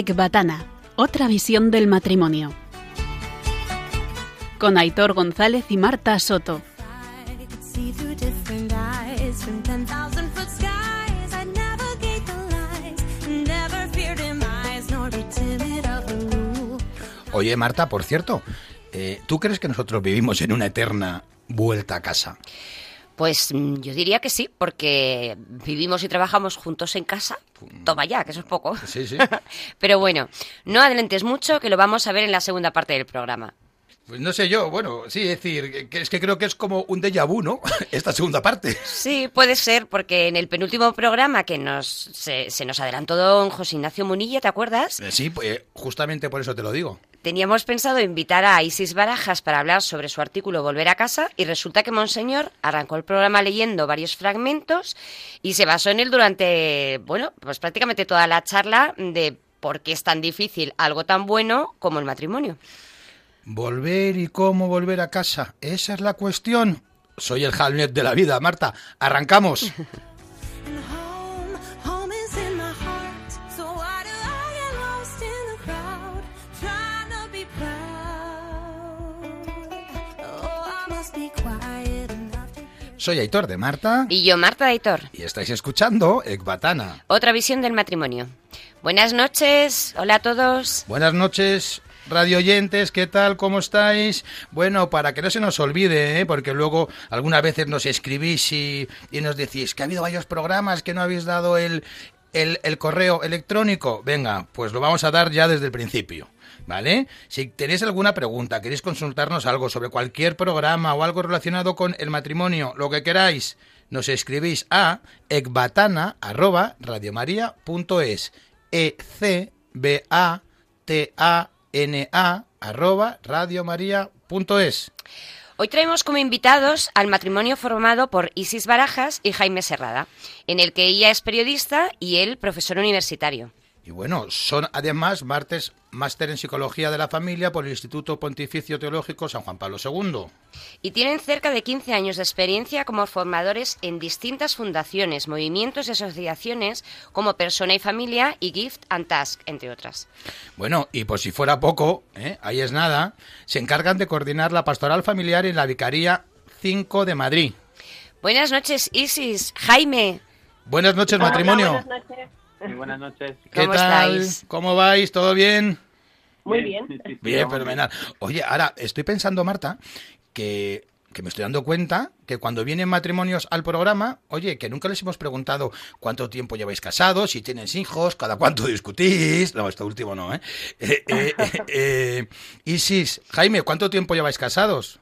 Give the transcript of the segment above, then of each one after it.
Ecbatana, otra visión del matrimonio. Con Aitor González y Marta Soto. Oye, Marta, por cierto, eh, ¿tú crees que nosotros vivimos en una eterna vuelta a casa? Pues mm, yo diría que sí, porque vivimos y trabajamos juntos en casa. Toma ya, que eso es poco. Sí, sí. Pero bueno, no adelentes mucho, que lo vamos a ver en la segunda parte del programa. Pues no sé yo, bueno, sí, es decir, que es que creo que es como un déjà vu, ¿no? Esta segunda parte. Sí, puede ser, porque en el penúltimo programa que nos se, se nos adelantó don José Ignacio Munilla, ¿te acuerdas? Eh, Sí, pues justamente por eso te lo digo. Teníamos pensado invitar a Isis Barajas para hablar sobre su artículo Volver a casa y resulta que Monseñor arrancó el programa leyendo varios fragmentos y se basó en él durante, bueno, pues prácticamente toda la charla de por qué es tan difícil algo tan bueno como el matrimonio. Volver y cómo volver a casa, esa es la cuestión. Soy el Hamlet de la vida, Marta. Arrancamos. Soy Aitor de Marta Y yo, Marta Daitor, y estáis escuchando Ecbatana. otra visión del matrimonio. Buenas noches, hola a todos. Buenas noches, radio oyentes, ¿qué tal? ¿Cómo estáis? Bueno, para que no se nos olvide, ¿eh? porque luego algunas veces nos escribís y, y nos decís que ha habido varios programas que no habéis dado el, el, el correo electrónico. Venga, pues lo vamos a dar ya desde el principio. ¿Vale? Si tenéis alguna pregunta, queréis consultarnos algo sobre cualquier programa o algo relacionado con el matrimonio, lo que queráis, nos escribís a ecbatana@radiomaria.es. E C B A T A N A radiomaria.es. Hoy traemos como invitados al matrimonio formado por Isis Barajas y Jaime Serrada, en el que ella es periodista y él profesor universitario. Y bueno, son además martes máster en psicología de la familia por el Instituto Pontificio Teológico San Juan Pablo II. Y tienen cerca de 15 años de experiencia como formadores en distintas fundaciones, movimientos y asociaciones como Persona y Familia y Gift and Task, entre otras. Bueno, y por si fuera poco, ¿eh? ahí es nada, se encargan de coordinar la pastoral familiar en la Vicaría 5 de Madrid. Buenas noches, Isis. Jaime, Buenas noches, matrimonio. Hola, buenas noches. Muy buenas noches. ¿Qué ¿Cómo tal? estáis? ¿Cómo vais? ¿Todo bien? Muy bien. Sí, sí, sí, Bien, vamos fenomenal. Oye, ahora estoy pensando, Marta, que, que me estoy dando cuenta que cuando vienen matrimonios al programa, oye, que nunca les hemos preguntado cuánto tiempo lleváis casados, si tienes hijos, cada cuánto discutís. No, esto último no, ¿eh? eh, eh, eh, eh, Isis, Jaime, ¿cuánto tiempo lleváis casados?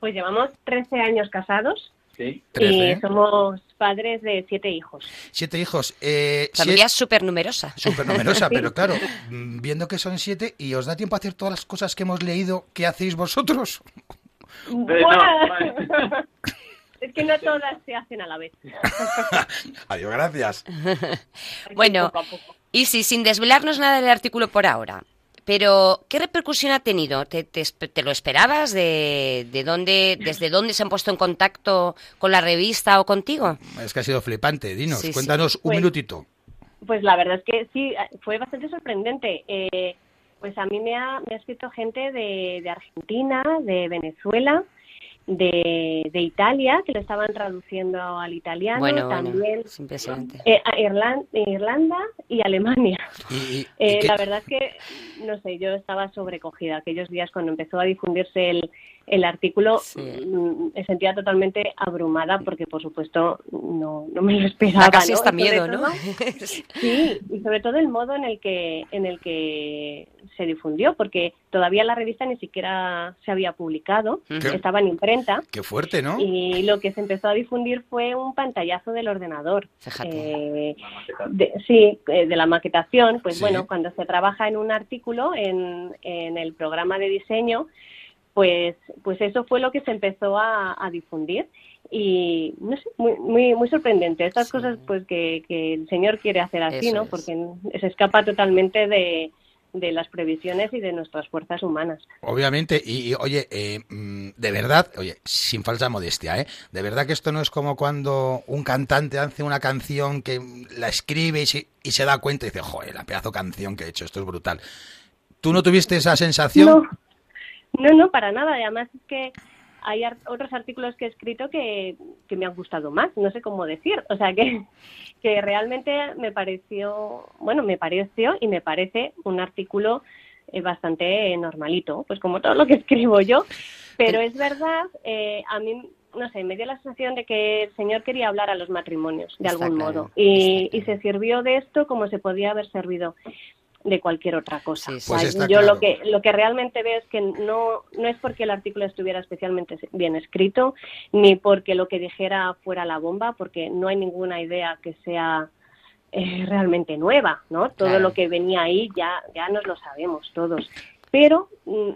Pues llevamos 13 años casados Sí. Y somos padres de siete hijos. Siete hijos. Eh, familia súper numerosa. Súper numerosa, pero claro, mm, viendo que son siete, ¿y os da tiempo a hacer todas las cosas que hemos leído que hacéis vosotros? Eh, no, ¡Buah! vale. es que no todas se hacen a la vez. Adiós, gracias. Bueno, poco. Isis, sin desvelarnos nada del artículo por ahora, pero ¿qué repercusión ha tenido? ¿Te, te esp- te lo esperabas? ¿De, de dónde, ¿Desde dónde se han puesto en contacto con la revista o contigo? Es que ha sido flipante. Dinos, Sí, sí. cuéntanos un Pues- minutito. Pues la verdad es que sí, fue bastante sorprendente. Eh, pues a mí me ha, me ha escrito gente de, de Argentina, de Venezuela, de, de Italia, que lo estaban traduciendo al italiano, Bueno, también bueno, es impresionante. eh, a Irlanda y Alemania. Y, y- y Eh, la verdad es que, no sé, yo estaba sobrecogida aquellos días cuando empezó a difundirse el, el artículo. Sí. mm, Me sentía totalmente abrumada porque, por supuesto, no, no me lo esperaba. Casi ¿no? sobre miedo, ¿no? todo- Sí, y sobre todo el modo en el que en el que se difundió, porque todavía la revista ni siquiera se había publicado, estaba en imprenta. qué fuerte, ¿no? Y lo que se empezó a difundir fue un pantallazo del ordenador. Fíjate. Eh, de- sí, eh, de la maquetación. Pues Sí. bueno, cuando se trabaja en un artículo, en, en el programa de diseño, pues, pues eso fue lo que se empezó a, a difundir. Y no sé, muy, muy, muy sorprendente. Estas Sí. cosas pues que, que el señor quiere hacer así, Eso ¿no? es. Porque se escapa totalmente de, de las previsiones y de nuestras fuerzas humanas. Obviamente, y, y, oye, eh, mm, de verdad, oye, sin falsa modestia, ¿eh? De verdad que esto no es como cuando un cantante hace una canción que la escribe y se, y se da cuenta y dice, joder, la pedazo canción que he hecho, esto es brutal. ¿Tú no tuviste esa sensación? No, no, no, para nada. Y Además es que hay ar- otros artículos que he escrito que, que me han gustado más, no sé cómo decir. O sea, que, que realmente me pareció, bueno, me pareció y me parece un artículo eh, bastante normalito, pues como todo lo que escribo yo. Pero es verdad, eh, a mí, no sé, me dio la sensación de que el señor quería hablar a los matrimonios, de Está algún claro, modo. Y, está y se sirvió de esto como se podía haber servido de cualquier otra cosa. Sí, sí. O sea, Pues yo claro. lo que lo que realmente veo es que no no es porque el artículo estuviera especialmente bien escrito ni porque lo que dijera fuera la bomba, porque no hay ninguna idea que sea eh, realmente nueva, ¿no? Todo Claro. lo que venía ahí ya ya nos lo sabemos todos. Pero mm,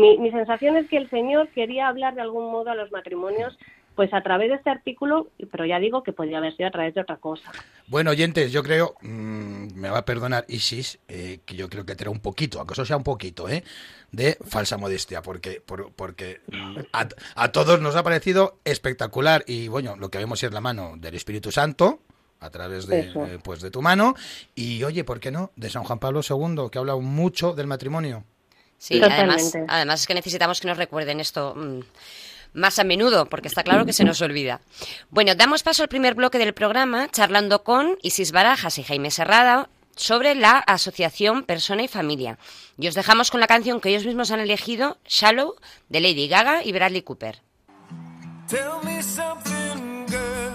mi, mi sensación es que el señor quería hablar de algún modo a los matrimonios pues a través de este artículo, pero ya digo que podría haber sido a través de otra cosa. Bueno, oyentes, yo creo, mm, me va a perdonar Isis, eh, que yo creo que tendrá un poquito, aunque eso sea un poquito, ¿eh? de falsa modestia, porque, por- porque mm, a, a todos nos ha parecido espectacular y bueno, lo que vemos es la mano del Espíritu Santo a través de, eh, pues de tu mano y oye, ¿por qué no? De San Juan Pablo II, que ha hablado mucho del matrimonio. Sí, además, además es que necesitamos que nos recuerden esto mm, más a menudo, porque está claro que se nos olvida. Bueno, damos paso al primer bloque del programa, charlando con Isis Barajas y Jaime Serrada sobre la asociación Persona y Familia. Y os dejamos con la canción que ellos mismos han elegido, Shallow, de Lady Gaga y Bradley Cooper. Tell me girl.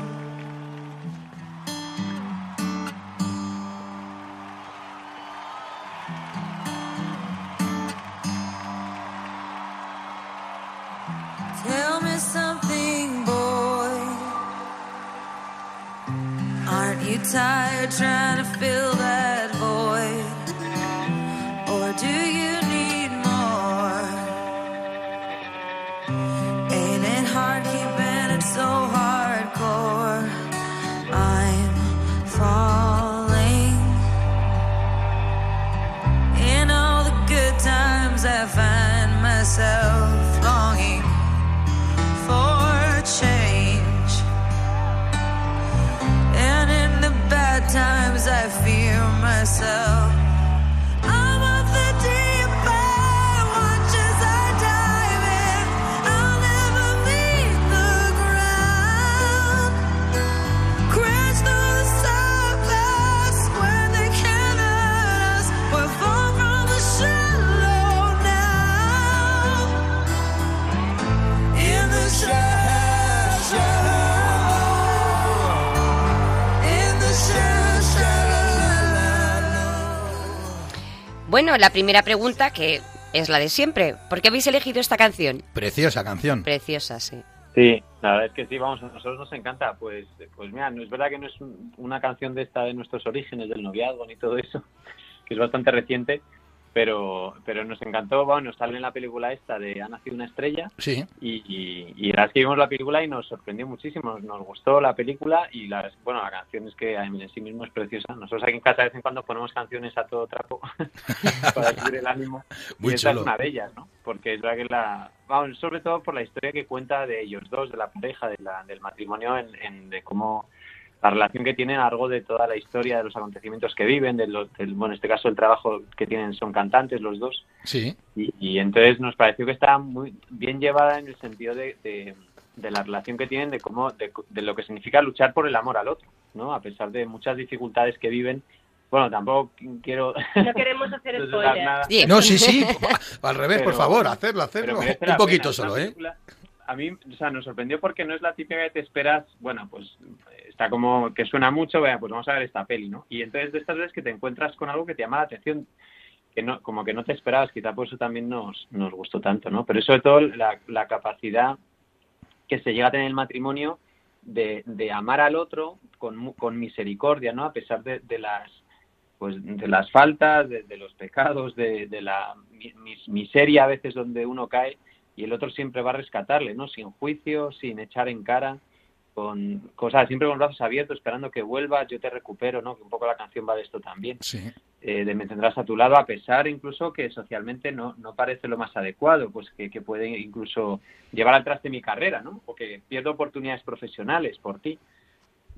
Tired trying to fill Bueno, la primera pregunta, que es la de siempre. ¿Por qué habéis elegido esta canción? Preciosa canción. Preciosa, sí. Sí, la verdad es que sí, vamos, a nosotros nos encanta. Pues, pues mira, no es verdad que no es un- una canción de esta de nuestros orígenes, del noviazgo ni todo eso, que es bastante reciente, pero, pero nos encantó. Bueno, nos sale en la película esta de Ha nacido una estrella Sí, y, y, y la verdad es que vimos la película y nos sorprendió muchísimo. Nos, nos gustó la película y la, bueno, la canción es que en sí mismo es preciosa. Nosotros aquí en casa de vez en cuando ponemos canciones a todo trapo para subir el ánimo. Muy y esta chulo. es una de ellas, ¿no? Porque es verdad que la... Vamos, sobre todo por la historia que cuenta de ellos dos, de la pareja, de la, del matrimonio, en, en- de cómo la relación que tienen a lo largo de toda la historia, de los acontecimientos que viven, de lo- del, bueno, en este caso el trabajo que tienen son cantantes los dos. sí. Y, y entonces nos pareció que estaba muy bien llevada en el sentido de, de- de la relación que tienen, de cómo, de, de lo que significa luchar por el amor al otro, ¿no? A pesar de muchas dificultades que viven. Bueno, tampoco quiero No queremos hacer spoilers. No, sí, sí. Al revés, por favor, hacerlo, hacerlo. Un poquito pena, solo, ¿eh? película- a mí, o sea, nos sorprendió porque no es la típica que te esperas, bueno, pues está como que suena mucho, vea, pues vamos a ver esta peli, ¿no? Y entonces de estas veces que te encuentras con algo que te llama la atención, que no, como que no te esperabas, quizá por eso también nos, nos gustó tanto, ¿no? Pero sobre todo la, la capacidad que se llega a tener el matrimonio de, de amar al otro con, con misericordia, ¿no? A pesar de, de las pues de las faltas, de, de los pecados, de, de la mi- mis- miseria a veces donde uno cae y el otro siempre va a rescatarle, ¿no? Sin juicio, sin echar en cara, con cosas, siempre con los brazos abiertos, esperando que vuelvas, yo te recupero, ¿no? Que un poco la canción va de esto también Sí. eh, de me tendrás a tu lado, a pesar incluso que socialmente no, no parece lo más adecuado, pues que, que puede incluso llevar al traste mi carrera, ¿no? O que pierdo oportunidades profesionales por ti.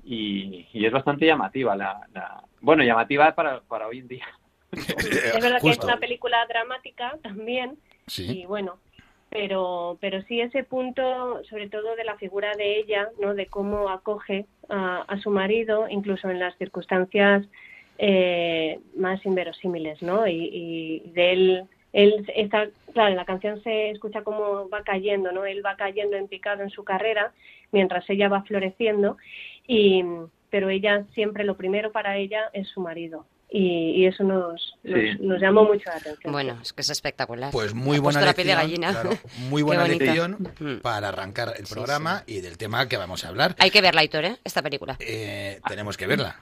Y, y es bastante llamativa la, la- bueno, llamativa para, para hoy en día. Es verdad que es una película dramática también, Sí. y bueno, pero, pero sí ese punto, sobre todo de la figura de ella, ¿no? De cómo acoge a, a su marido, incluso en las circunstancias eh, más inverosímiles, ¿no? Y, y de él, él está, claro, la canción se escucha cómo va cayendo, ¿no? Él va cayendo en picado en su carrera, mientras ella va floreciendo, y, pero ella siempre, lo primero para ella es su marido. Y, y eso nos, nos, Sí. nos llamó mucho la atención. Bueno, es que es espectacular. Pues muy buena puesto la piel de lección, gallina. claro, muy buena lección Mm. para arrancar el Sí, programa y del tema que vamos a hablar. Hay que verla, Aitor, ¿eh? Esta película. Eh, tenemos que verla.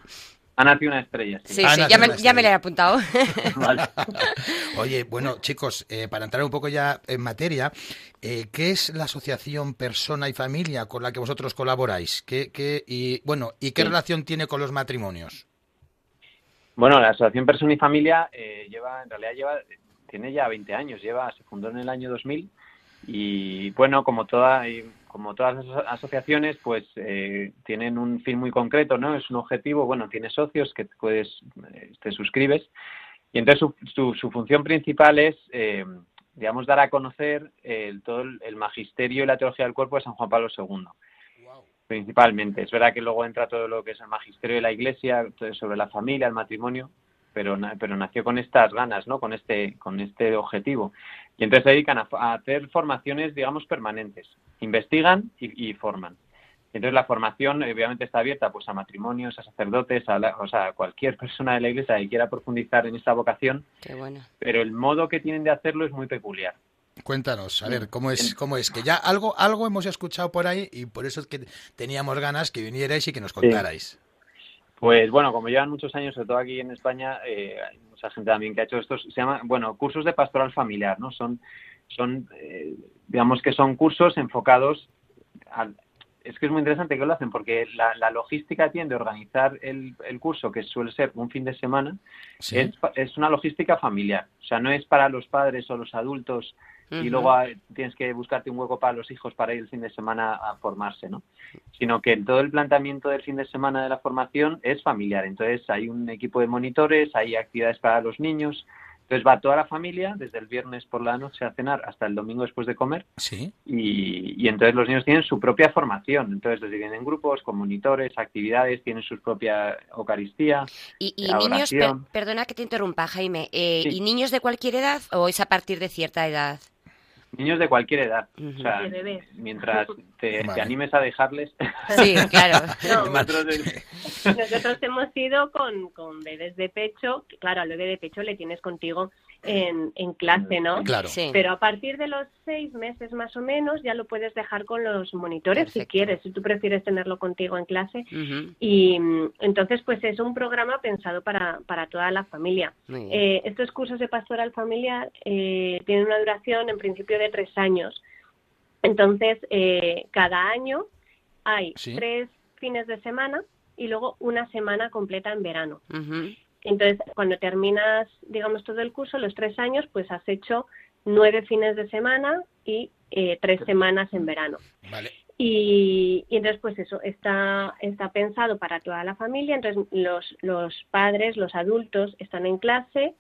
Ha nacido una estrella. sí. Sí, ya me, ya me la he apuntado. Vale. Oye, bueno, chicos, eh, para entrar un poco ya en materia, eh, ¿qué es la asociación Persona y Familia con la que vosotros colaboráis? ¿Qué, qué- y, bueno, ¿y qué Sí. relación tiene con los matrimonios? Bueno, la Asociación Persona y Familia eh, lleva, en realidad lleva, tiene ya 20 años, lleva, se fundó en el año 2000 y bueno, como toda, como todas las aso- asociaciones, pues eh, tienen un fin muy concreto, ¿no? Es un objetivo, bueno, tiene socios que puedes, eh, te suscribes y entonces su, su, su función principal es, eh, digamos, dar a conocer el, todo el magisterio y la teología del cuerpo de San Juan Pablo II principalmente. Es verdad que luego entra todo lo que es el magisterio de la Iglesia, sobre la familia, el matrimonio, pero, pero nació con estas ganas, ¿no? Con este, con este objetivo. Y entonces se dedican a, a hacer formaciones, digamos, permanentes. Investigan y, y forman. Entonces la formación obviamente está abierta pues a matrimonios, a sacerdotes, a, la- o sea, a cualquier persona de la iglesia que quiera profundizar en esta vocación, Qué bueno. pero el modo que tienen de hacerlo es muy peculiar. Cuéntanos, a ver, ¿cómo es, cómo es? Que ya algo, algo hemos escuchado por ahí y por eso es que teníamos ganas que vinierais y que nos contarais. Pues bueno, como llevan muchos años, sobre todo aquí en España, eh, hay mucha gente también que ha hecho estos, se llama, bueno, cursos de pastoral familiar, ¿no? Son, son eh, digamos que son cursos enfocados al, es que es muy interesante que lo hacen porque la, la logística tiene de organizar el, el curso, que suele ser un fin de semana, Sí. es, es una logística familiar. O sea, no es para los padres o los adultos y luego ah, tienes que buscarte un hueco para los hijos para ir el fin de semana a formarse, ¿no? Sino que todo el planteamiento del fin de semana de la formación es familiar. Entonces hay un equipo de monitores, hay actividades para los niños. Entonces va toda la familia, desde el viernes por la noche a cenar hasta el domingo después de comer, Sí. y, y entonces los niños tienen su propia formación. Entonces los dividen en grupos, con monitores, actividades, tienen su propia Eucaristía. Y, y niños, per- perdona que te interrumpa, Jaime, eh, Sí. ¿y niños de cualquier edad o es a partir de cierta edad? Niños de cualquier edad. Ujú. O sea, De bebés. mientras te, Vale. te animes a dejarles. Sí, claro. No, nosotros, Nosotros hemos ido con, con bebés de pecho, claro, al bebé de pecho le tienes contigo en, en clase, ¿no? Claro. Sí. Pero a partir de los seis meses más o menos ya lo puedes dejar con los monitores si quieres, si tú prefieres tenerlo contigo en clase. Y mm, entonces, pues es un programa pensado para, para toda la familia. Eh, estos cursos de pastoral familiar eh, tienen una duración en principio de tres años. Entonces, eh, cada año hay Sí. tres fines de semana y luego una semana completa en verano. Ujú. Entonces, cuando terminas, digamos, todo el curso, los tres años, pues has hecho nueve fines de semana y eh, tres semanas en verano. Vale. Y, y entonces, pues eso, está, está pensado para toda la familia. Entonces, los, los padres, los adultos están en clase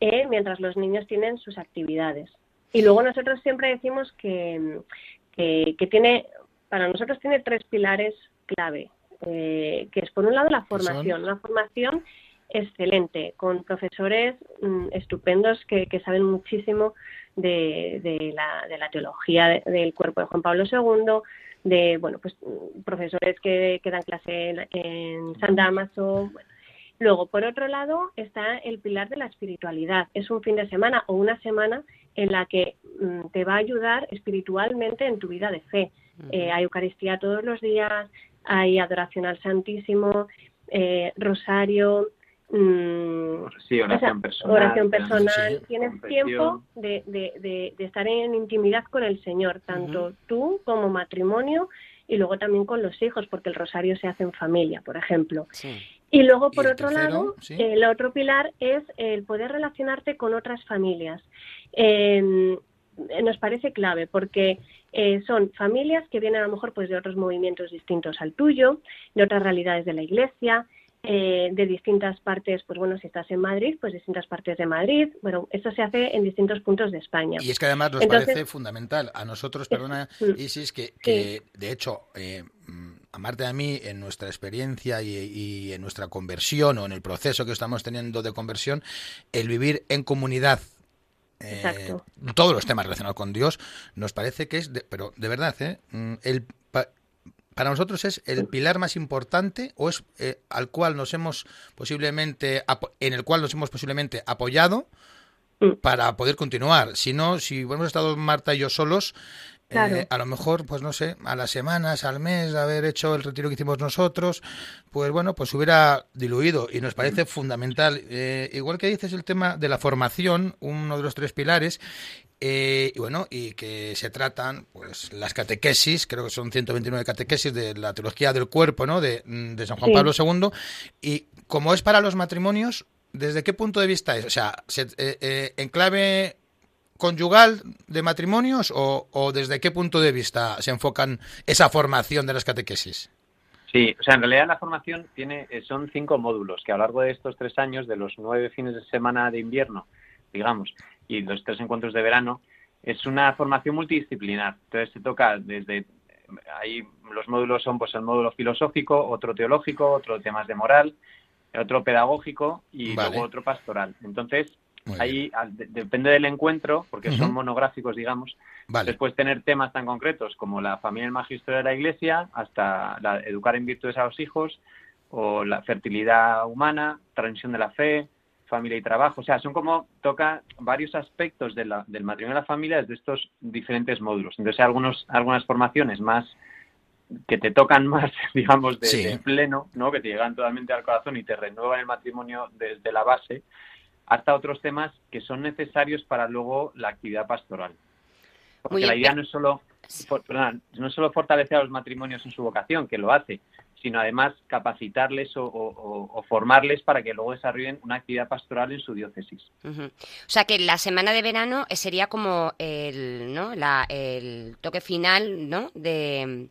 eh, mientras los niños tienen sus actividades. Y luego nosotros siempre decimos que, que, que tiene, para nosotros tiene tres pilares clave, eh, que es por un lado la formación, una formación excelente, con profesores mm, estupendos que, que saben muchísimo de, de la, de la teología de- del cuerpo de Juan Pablo II, de bueno pues mm, profesores que, que dan clase en, en San Damaso. bueno. Luego, por otro lado, está el pilar de la espiritualidad. Es un fin de semana o una semana en la que mm, te va a ayudar espiritualmente en tu vida de fe. Eh, hay Eucaristía todos los días, hay adoración al Santísimo, eh, rosario, mm, Sí, oración o sea, personal. oración personal. sí. Tienes confesión. tiempo de, de- de- de estar en intimidad con el Señor, tanto tú como matrimonio y luego también con los hijos, porque el rosario se hace en familia, por ejemplo. Sí. Y luego, por otro tercero? lado, Sí. el otro pilar es el poder relacionarte con otras familias. Eh, nos parece clave porque eh, son familias que vienen a lo mejor pues de otros movimientos distintos al tuyo, de otras realidades de la Iglesia, eh, de distintas partes, pues bueno, si estás en Madrid, pues distintas partes de Madrid. Bueno, esto se hace en distintos puntos de España. Y es que además nos Entonces- parece fundamental a nosotros, perdona. Isis, que, que de hecho, eh, mm, a Marta y a mí, en nuestra experiencia y, y en nuestra conversión o en el proceso que estamos teniendo de conversión, el vivir en comunidad. eh, todos los temas relacionados con Dios nos parece que es, de- pero de verdad, ¿eh? Mm, el, para nosotros es el pilar más importante o es eh, al cual nos hemos posiblemente en el cual nos hemos posiblemente apoyado para poder continuar. Si no, si hemos estado Marta y yo solos, eh, a lo mejor, pues no sé, a las semanas, al mes de haber hecho el retiro que hicimos nosotros, pues bueno, pues hubiera diluido y nos parece fundamental. Eh, igual que dices el tema de la formación, uno de los tres pilares, eh, y bueno, y que se tratan, pues, las catequesis, creo que son 129 catequesis de la teología del cuerpo, ¿no? De, mm, de San Juan Sí. Pablo II. Y como es para los matrimonios, ¿desde qué punto de vista es? O sea, se- eh, eh, ¿en clave conyugal de matrimonios o, o desde qué punto de vista se enfocan esa formación de las catequesis? Sí, o sea, en realidad la formación tiene eh, son cinco módulos que a lo largo de estos tres años, de los nueve fines de semana de invierno, digamos, y los tres encuentros de verano, es una formación multidisciplinar. Entonces se toca desde ahí los módulos son pues el módulo filosófico, otro teológico, otro temas de moral, otro pedagógico y Vale. luego otro pastoral. Entonces. Ahí al- de- depende del encuentro, porque son monográficos, digamos, Vale. Después tener temas tan concretos como la familia y el magisterio de la iglesia, hasta la- educar en virtudes a los hijos, o la fertilidad humana, transmisión de la fe, familia y trabajo. O sea, son como, toca varios aspectos de la- del matrimonio y la familia desde estos diferentes módulos. Entonces hay algunos, algunas formaciones más que te tocan más, digamos, de, Sí. de pleno, ¿no? Que te llegan totalmente al corazón y te renuevan el matrimonio desde la base, hasta otros temas que son necesarios para luego la actividad pastoral. Porque Muy la idea no es solo for- perdón, no es solo fortalecer a los matrimonios en su vocación, que lo hace, sino además capacitarles o, o- o- o formarles para que luego desarrollen una actividad pastoral en su diócesis. O sea que la semana de verano eh, sería como el, ¿no? la, el toque final, ¿no? De,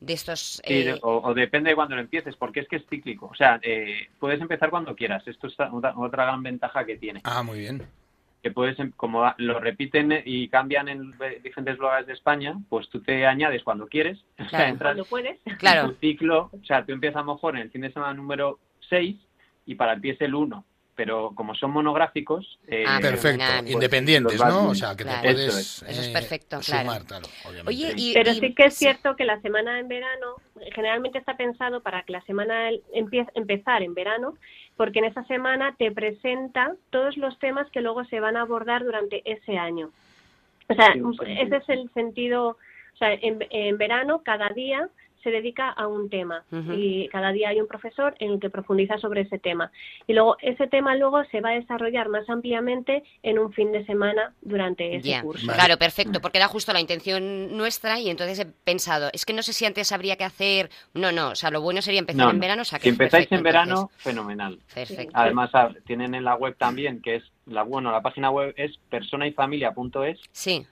de estos... Eh, o, o depende de cuándo lo empieces, porque es que es cíclico. O sea, eh, puedes empezar cuando quieras. Esto es otra, otra gran ventaja que tiene. Ah, muy bien. Que puedes, em- como lo repiten y cambian en ve- diferentes lugares de España, pues tú te añades cuando quieres. O sea, Claro. entras Cuando puedes. Claro. tu ciclo, o sea, tú empiezas a lo mejor en el fin de semana número 6 y para ti es el 1, pero como son monográficos... eh, Ah, Perfecto. pues, Independientes, vas- ¿no? O sea, que te puedes Eso es. Eso es eh, claro. sumar, claro, obviamente. Oye, y, Pero y- sí que es cierto que la semana en verano generalmente está pensado para que la semana empiece empezar en verano, porque en esa semana te presenta todos los temas que luego se van a abordar durante ese año. O sea, Sí, ese es el sentido. O sea, en, en verano cada día se dedica a un tema y cada día hay un profesor en el que profundiza sobre ese tema. Y luego ese tema luego se va a desarrollar más ampliamente en un fin de semana durante ese curso. Vale. Claro, perfecto, porque era justo la intención nuestra y entonces he pensado, es que no sé si antes habría que hacer... No, no, o sea, lo bueno sería empezar No, en no. verano, o sea, que si empezáis perfecto, en verano, entonces. fenomenal. Perfecto. Además, tienen en la web también, que es, la bueno, la página web es personayfamilia.es, Sí,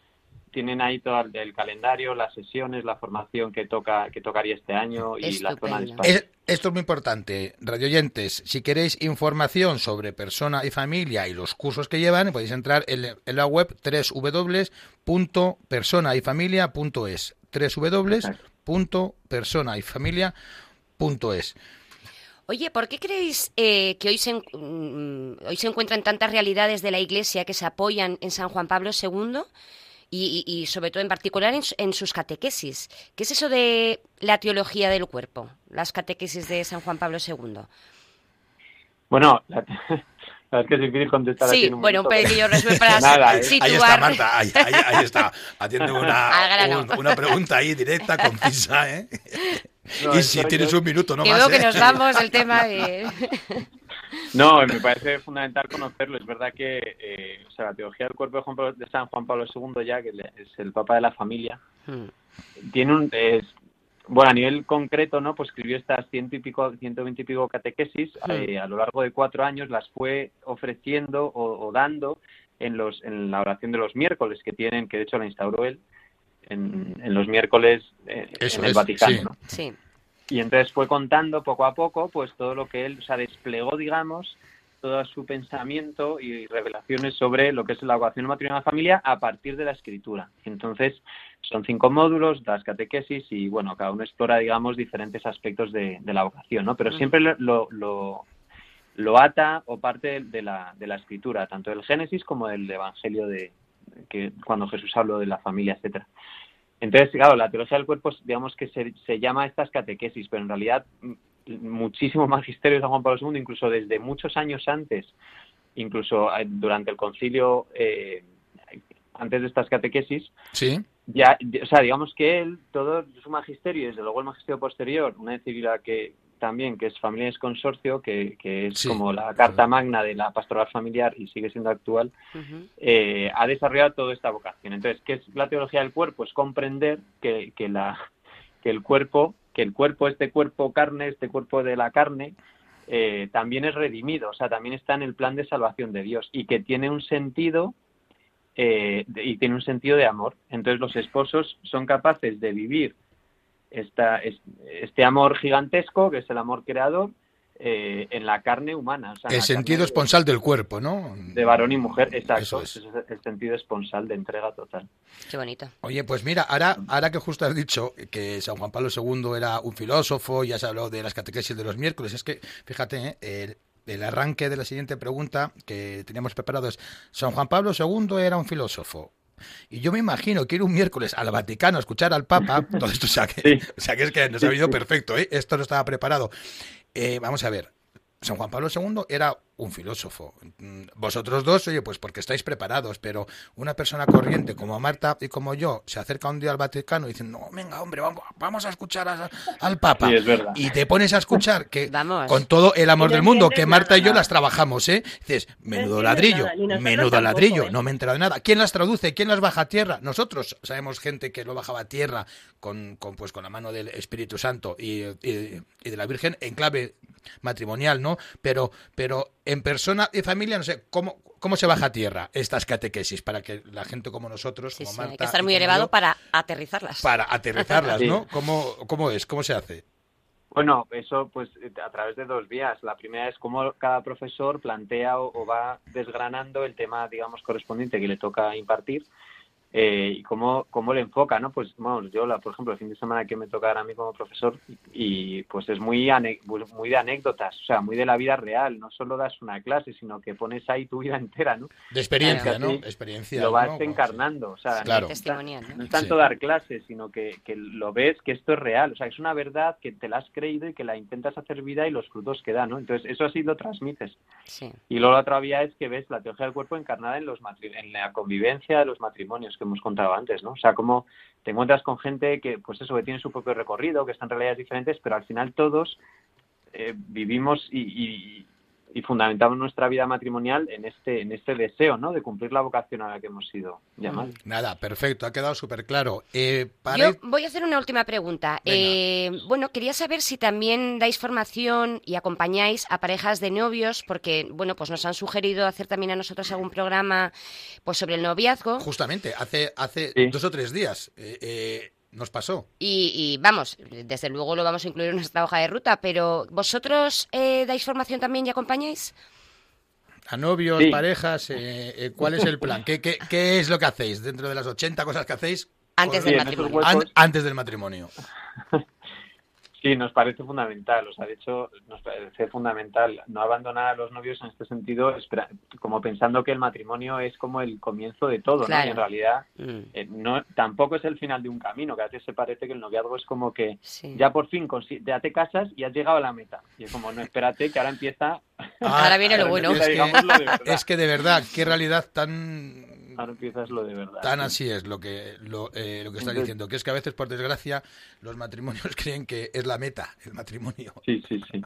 tienen ahí todo el, el calendario, las sesiones, la formación que toca que tocaría este año y la zona de Estupendo. España. Es- esto es muy importante, radioyentes. Si queréis información sobre persona y familia y los cursos que llevan, podéis entrar en, en la web www.personayfamilia.es www.personayfamilia.es Oye, ¿por qué creéis eh, que hoy se, en- mm, hoy se encuentran tantas realidades de la Iglesia que se apoyan en San Juan Pablo II y, y- sobre todo en particular en, su- en sus catequesis? ¿Qué es eso de la teología del cuerpo, las catequesis de San Juan Pablo II? Bueno, la, la verdad es que es difícil contestar así Sí, en un bueno, un minuto, pequeño resumen para Nada, ¿eh? situar. Ahí está Marta, ahí, ahí- ahí está, haciendo una, un- una pregunta ahí directa, concisa, ¿eh? No, y si tienes yo- un minuto, no que más, que ¿eh? nos vamos del tema de... No, me parece fundamental conocerlo. Es verdad que eh, o sea, la teología del cuerpo de, Juan Pablo- de San Juan Pablo II, ya que es el Papa de la familia, Mm, tiene un es- bueno a nivel concreto no pues escribió estas ciento y pico ciento veinte y pico catequesis eh, a lo largo de cuatro años las fue ofreciendo o, o dando en los en la oración de los miércoles que tienen que de hecho la instauró él en, en los miércoles eh, Eso en el es, Vaticano sí. ¿no? Sí, y entonces fue contando poco a poco pues todo lo que él o sea desplegó digamos todo su pensamiento y revelaciones sobre lo que es la vocación matrimonio de la familia a partir de la escritura. Entonces, son cinco módulos, las catequesis, y bueno, cada uno explora, digamos, diferentes aspectos de, de la vocación, ¿no? Pero siempre lo, lo, lo- lo ata o parte de la, de la escritura, tanto del Génesis como del Evangelio de que cuando Jesús habló de la familia, etcétera. Entonces, claro, la teología del cuerpo, digamos que se, se llama estas catequesis, pero en realidad m- muchísimo magisterio de San Juan Pablo II, incluso desde muchos años antes, incluso eh, durante el concilio, eh, antes de estas catequesis, Sí, ya, o sea, digamos que él, todo su magisterio y desde luego el magisterio posterior, una decisión que también, que es Familias Consorcio, que, que es Sí. como la carta magna de la pastoral familiar y sigue siendo actual, eh, ha desarrollado toda esta vocación. Entonces, ¿qué es la teología del cuerpo? Es comprender que, que, la, que el cuerpo, que el cuerpo, este cuerpo carne, este cuerpo de la carne, eh, también es redimido, o sea, también está en el plan de salvación de Dios y que tiene un sentido eh, de- y tiene un sentido de amor. Entonces, los esposos son capaces de vivir esta, es- este amor gigantesco, que es el amor creador, eh, en la carne humana. o sea, en el sentido de- esponsal del cuerpo, ¿no? de varón y mujer, exacto. Eso es. Ese es el sentido esponsal de entrega total. qué bonito. Oye, pues mira, ahora, ahora que justo has dicho que San Juan Pablo II era un filósofo, ya se habló de las catequesis de los miércoles, es que, fíjate, ¿eh? el, el arranque de la siguiente pregunta que teníamos preparado es, San Juan Pablo II era un filósofo. Y yo me imagino que ir un miércoles al Vaticano a escuchar al Papa, todo esto, o sea, que, Sí. o sea, que es que nos ha venido perfecto, ¿eh? esto no estaba preparado. Eh, vamos a ver, San Juan Pablo II era un filósofo. Vosotros dos, oye, pues porque estáis preparados, pero una persona corriente como Marta y como yo se acerca un día al Vaticano y dicen, no, venga, hombre, vamos, vamos a escuchar a- al Papa. Sí, es verdad. Y te pones a escuchar que Vamos. con todo el amor no del mundo, que Marta y yo las trabajamos, ¿eh? Dices, menudo ladrillo, nada, menudo tampoco, ladrillo, ¿eh? no me he enterado de nada. ¿Quién las traduce? ¿Quién las baja a tierra? Nosotros sabemos gente que lo bajaba a tierra con, con, pues, con la mano del Espíritu Santo y, y- y de la Virgen en clave matrimonial, ¿no? Pero, pero en persona y familia, no sé, ¿cómo, cómo se baja a tierra estas catequesis para que la gente como nosotros, Sí, como sí, Marta hay que estar muy elevado yo, para aterrizarlas. para aterrizarlas, Sí. ¿no? ¿Cómo, ¿Cómo es? ¿Cómo se hace? Bueno, eso pues a través de dos vías. La primera es cómo cada profesor plantea o, o va desgranando el tema, digamos, correspondiente que le toca impartir eh, y cómo, cómo le enfoca, ¿no? Pues, bueno, yo, la, por ejemplo, el fin de semana que me toca a mí como profesor y, pues es muy, ane- muy de anécdotas, o sea, muy de la vida real. No solo das una clase, sino que pones ahí tu vida entera, ¿no? De experiencia. ¿no? Experiencia. lo vas ¿no? encarnando, o sea, Claro. no ¿no? es tanto Sí. dar clases, sino que, que lo ves que esto es real, o sea, es una verdad que te la has creído y que la intentas hacer vida y los frutos que da, ¿no? Entonces, eso así lo transmites. Sí. Y luego la otra vía es que ves la teología del cuerpo encarnada en, los en la convivencia de los matrimonios que hemos contado antes, ¿no? O sea, cómo te encuentras con gente que, pues eso, que tiene su propio recorrido, que están en realidades diferentes, pero al final todos eh, vivimos y, y- y fundamentamos nuestra vida matrimonial en este, en este deseo, ¿no? De cumplir la vocación a la que hemos sido llamados. Nada, perfecto, ha quedado súper claro. Eh, para Yo voy a hacer una última pregunta. Eh, bueno, quería saber si también dais formación y acompañáis a parejas de novios, porque bueno, pues nos han sugerido hacer también a nosotros algún programa pues sobre el noviazgo. Justamente, hace, hace Sí. dos o tres días eh, eh, nos pasó. Y, y, vamos, desde luego lo vamos a incluir en nuestra hoja de ruta, pero ¿vosotros eh, dais formación también y acompañáis? A novios, Sí. parejas, eh, eh, ¿cuál es el plan? ¿Qué, qué, qué es lo que hacéis dentro de las 80 cosas que hacéis Antes con- del matrimonio. huecos- an- antes del matrimonio? Sí, nos parece fundamental, o sea, de hecho, nos parece fundamental no abandonar a los novios en este sentido, como pensando que el matrimonio es como el comienzo de todo, ¿no? Y en realidad Mm, eh, no, tampoco es el final de un camino, que a veces se parece que el noviazgo es como que sí. ya por fin ya te casas y has llegado a la meta. Y es como, no, espérate, que ahora empieza, Ahora viene lo bueno. Ah, Es que, Digamos lo de verdad. es que de verdad, qué realidad tan ahora empiezas lo de verdad. Tan así es lo que lo, eh, lo que estás diciendo, que es que a veces, por desgracia, los matrimonios creen que es la meta, el matrimonio. Sí, sí, sí.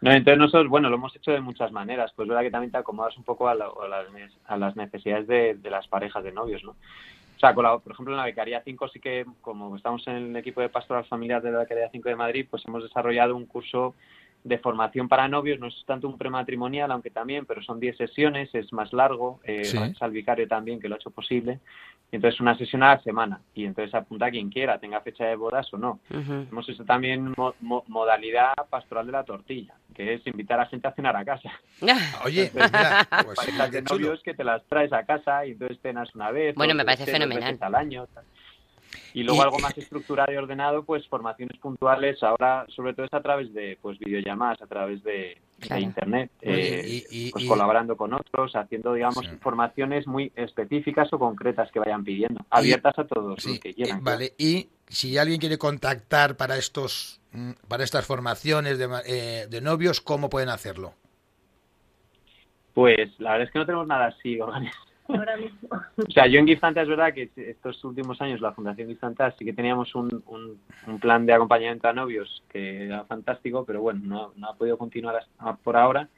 No, entonces nosotros, bueno, lo hemos hecho de muchas maneras. Pues verdad que también te acomodas un poco a, la- a las, ne- a las necesidades de, de las parejas de novios, ¿no? O sea, con la- por ejemplo, en la Becaría 5 sí que, como estamos en el equipo de pastoral familiar de la Becaría 5 de Madrid, pues hemos desarrollado un curso de formación para novios. No es tanto un prematrimonial, aunque también, pero son 10 sesiones, es más largo. Eh, Sí. al vicario también, que lo ha hecho posible. Y entonces una sesión a la semana. Y entonces apunta a quien quiera, tenga fecha de bodas o no. Hemos hecho también mo- mo- modalidad pastoral de la tortilla, que es invitar a gente a cenar a casa. Oye, pues mira, pues de novios que te las traes a casa y entonces cenas una vez. Bueno, me parece fenomenal. al año. tal. Y luego Y- algo más estructurado y ordenado, pues formaciones puntuales, ahora sobre todo es a través de pues videollamadas, a través de, internet, eh, y- y- pues colaborando con otros, haciendo digamos Sí. formaciones muy específicas o concretas que vayan pidiendo, abiertas a todos Sí, los que quieran. eh, vale, y si alguien quiere contactar para estos mm, para estas formaciones de, eh, de novios, ¿cómo pueden hacerlo? Pues la verdad es que no tenemos nada así organizado. Ahora mismo. O sea, yo en Giftanta es verdad que estos últimos años la Fundación Giftanta sí que teníamos un, un, un plan de acompañamiento a novios que era fantástico, pero bueno, no, no ha podido continuar hasta por ahora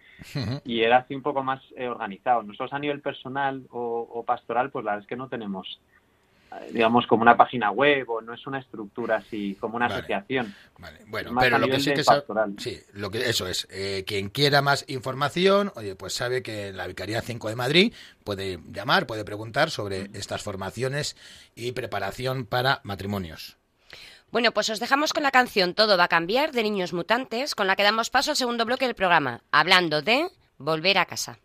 y era así un poco más eh, organizado. Nosotros a nivel personal o, o pastoral, pues la verdad es que no tenemos, digamos, como una página web o no es una estructura así, como una Vale. asociación. Vale, bueno, Más pero lo que sí que sa- pastoral. sí, lo que eso es, eh, quien quiera más información, oye, pues sabe que en la Vicaría 5 de Madrid puede llamar, puede preguntar sobre estas formaciones y preparación para matrimonios. Bueno, pues os dejamos con la canción Todo va a cambiar de Niños Mutantes, con la que damos paso al segundo bloque del programa, hablando de volver a casa.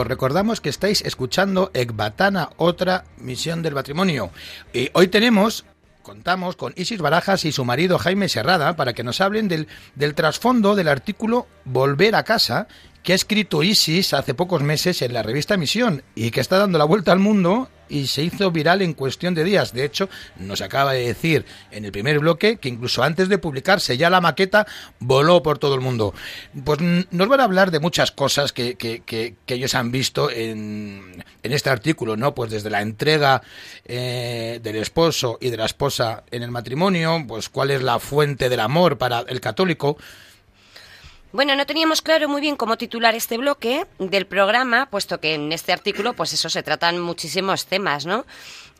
Os recordamos que estáis escuchando Ecbatana, otra misión del matrimonio. Y hoy tenemos, contamos con Isis Barajas y su marido Jaime Serrada para que nos hablen del, del trasfondo del artículo Volver a casa que ha escrito Isis hace pocos meses en la revista Misión y que está dando la vuelta al mundo y se hizo viral en cuestión de días. De hecho, nos acaba de decir en el primer bloque que incluso antes de publicarse ya la maqueta voló por todo el mundo. Pues nos van a hablar de muchas cosas que, que- que- que ellos han visto en, en este artículo, ¿no? Pues desde la entrega eh, del esposo y de la esposa en el matrimonio, pues cuál es la fuente del amor para el católico. Bueno, no teníamos claro muy bien cómo titular este bloque del programa, puesto que en este artículo, pues eso, se tratan muchísimos temas, ¿no?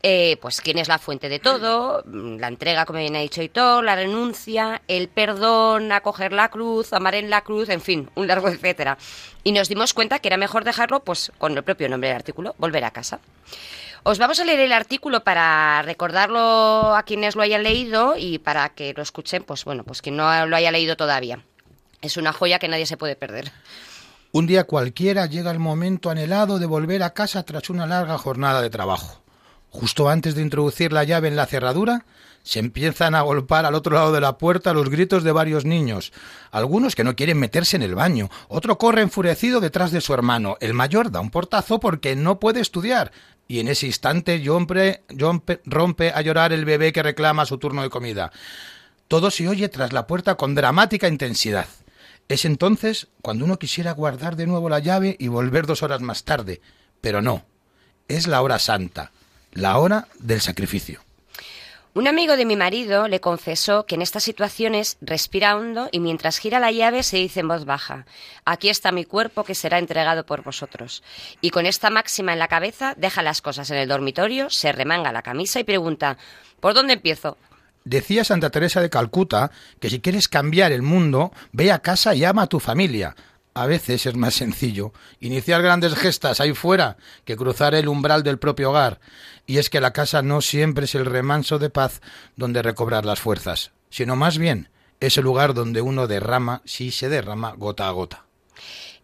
Eh, pues quién es la fuente de todo, mm, la entrega, como bien ha dicho Hitor, la renuncia, el perdón, acoger la cruz, amar en la cruz, en fin, un largo etcétera. Y nos dimos cuenta que era mejor dejarlo, pues, con el propio nombre del artículo, volver a casa. Os vamos a leer el artículo para recordarlo a quienes lo hayan leído y para que lo escuchen, pues bueno, pues quien no lo haya leído todavía. Es una joya que nadie se puede perder. Un día cualquiera llega el momento anhelado de volver a casa tras una larga jornada de trabajo. Justo antes de introducir la llave en la cerradura, se empiezan a golpar al otro lado de la puerta los gritos de varios niños, algunos que no quieren meterse en el baño, otro corre enfurecido detrás de su hermano, el mayor da un portazo porque no puede estudiar, y en ese instante rompe, rompe a llorar el bebé que reclama su turno de comida. Todo se oye tras la puerta con dramática intensidad. Es entonces cuando uno quisiera guardar de nuevo la llave y volver dos horas más tarde, pero no, es la hora santa, la hora del sacrificio. Un amigo de mi marido le confesó que en estas situaciones respira hondo y mientras gira la llave se dice en voz baja, aquí está mi cuerpo que será entregado por vosotros. Y con esta máxima en la cabeza deja las cosas en el dormitorio, se remanga la camisa y pregunta, ¿por dónde empiezo? Decía Santa Teresa de Calcuta que si quieres cambiar el mundo, ve a casa y ama a tu familia. A veces es más sencillo iniciar grandes gestas ahí fuera que cruzar el umbral del propio hogar. Y es que la casa no siempre es el remanso de paz donde recobrar las fuerzas, sino más bien es el lugar donde uno derrama, si se derrama, gota a gota.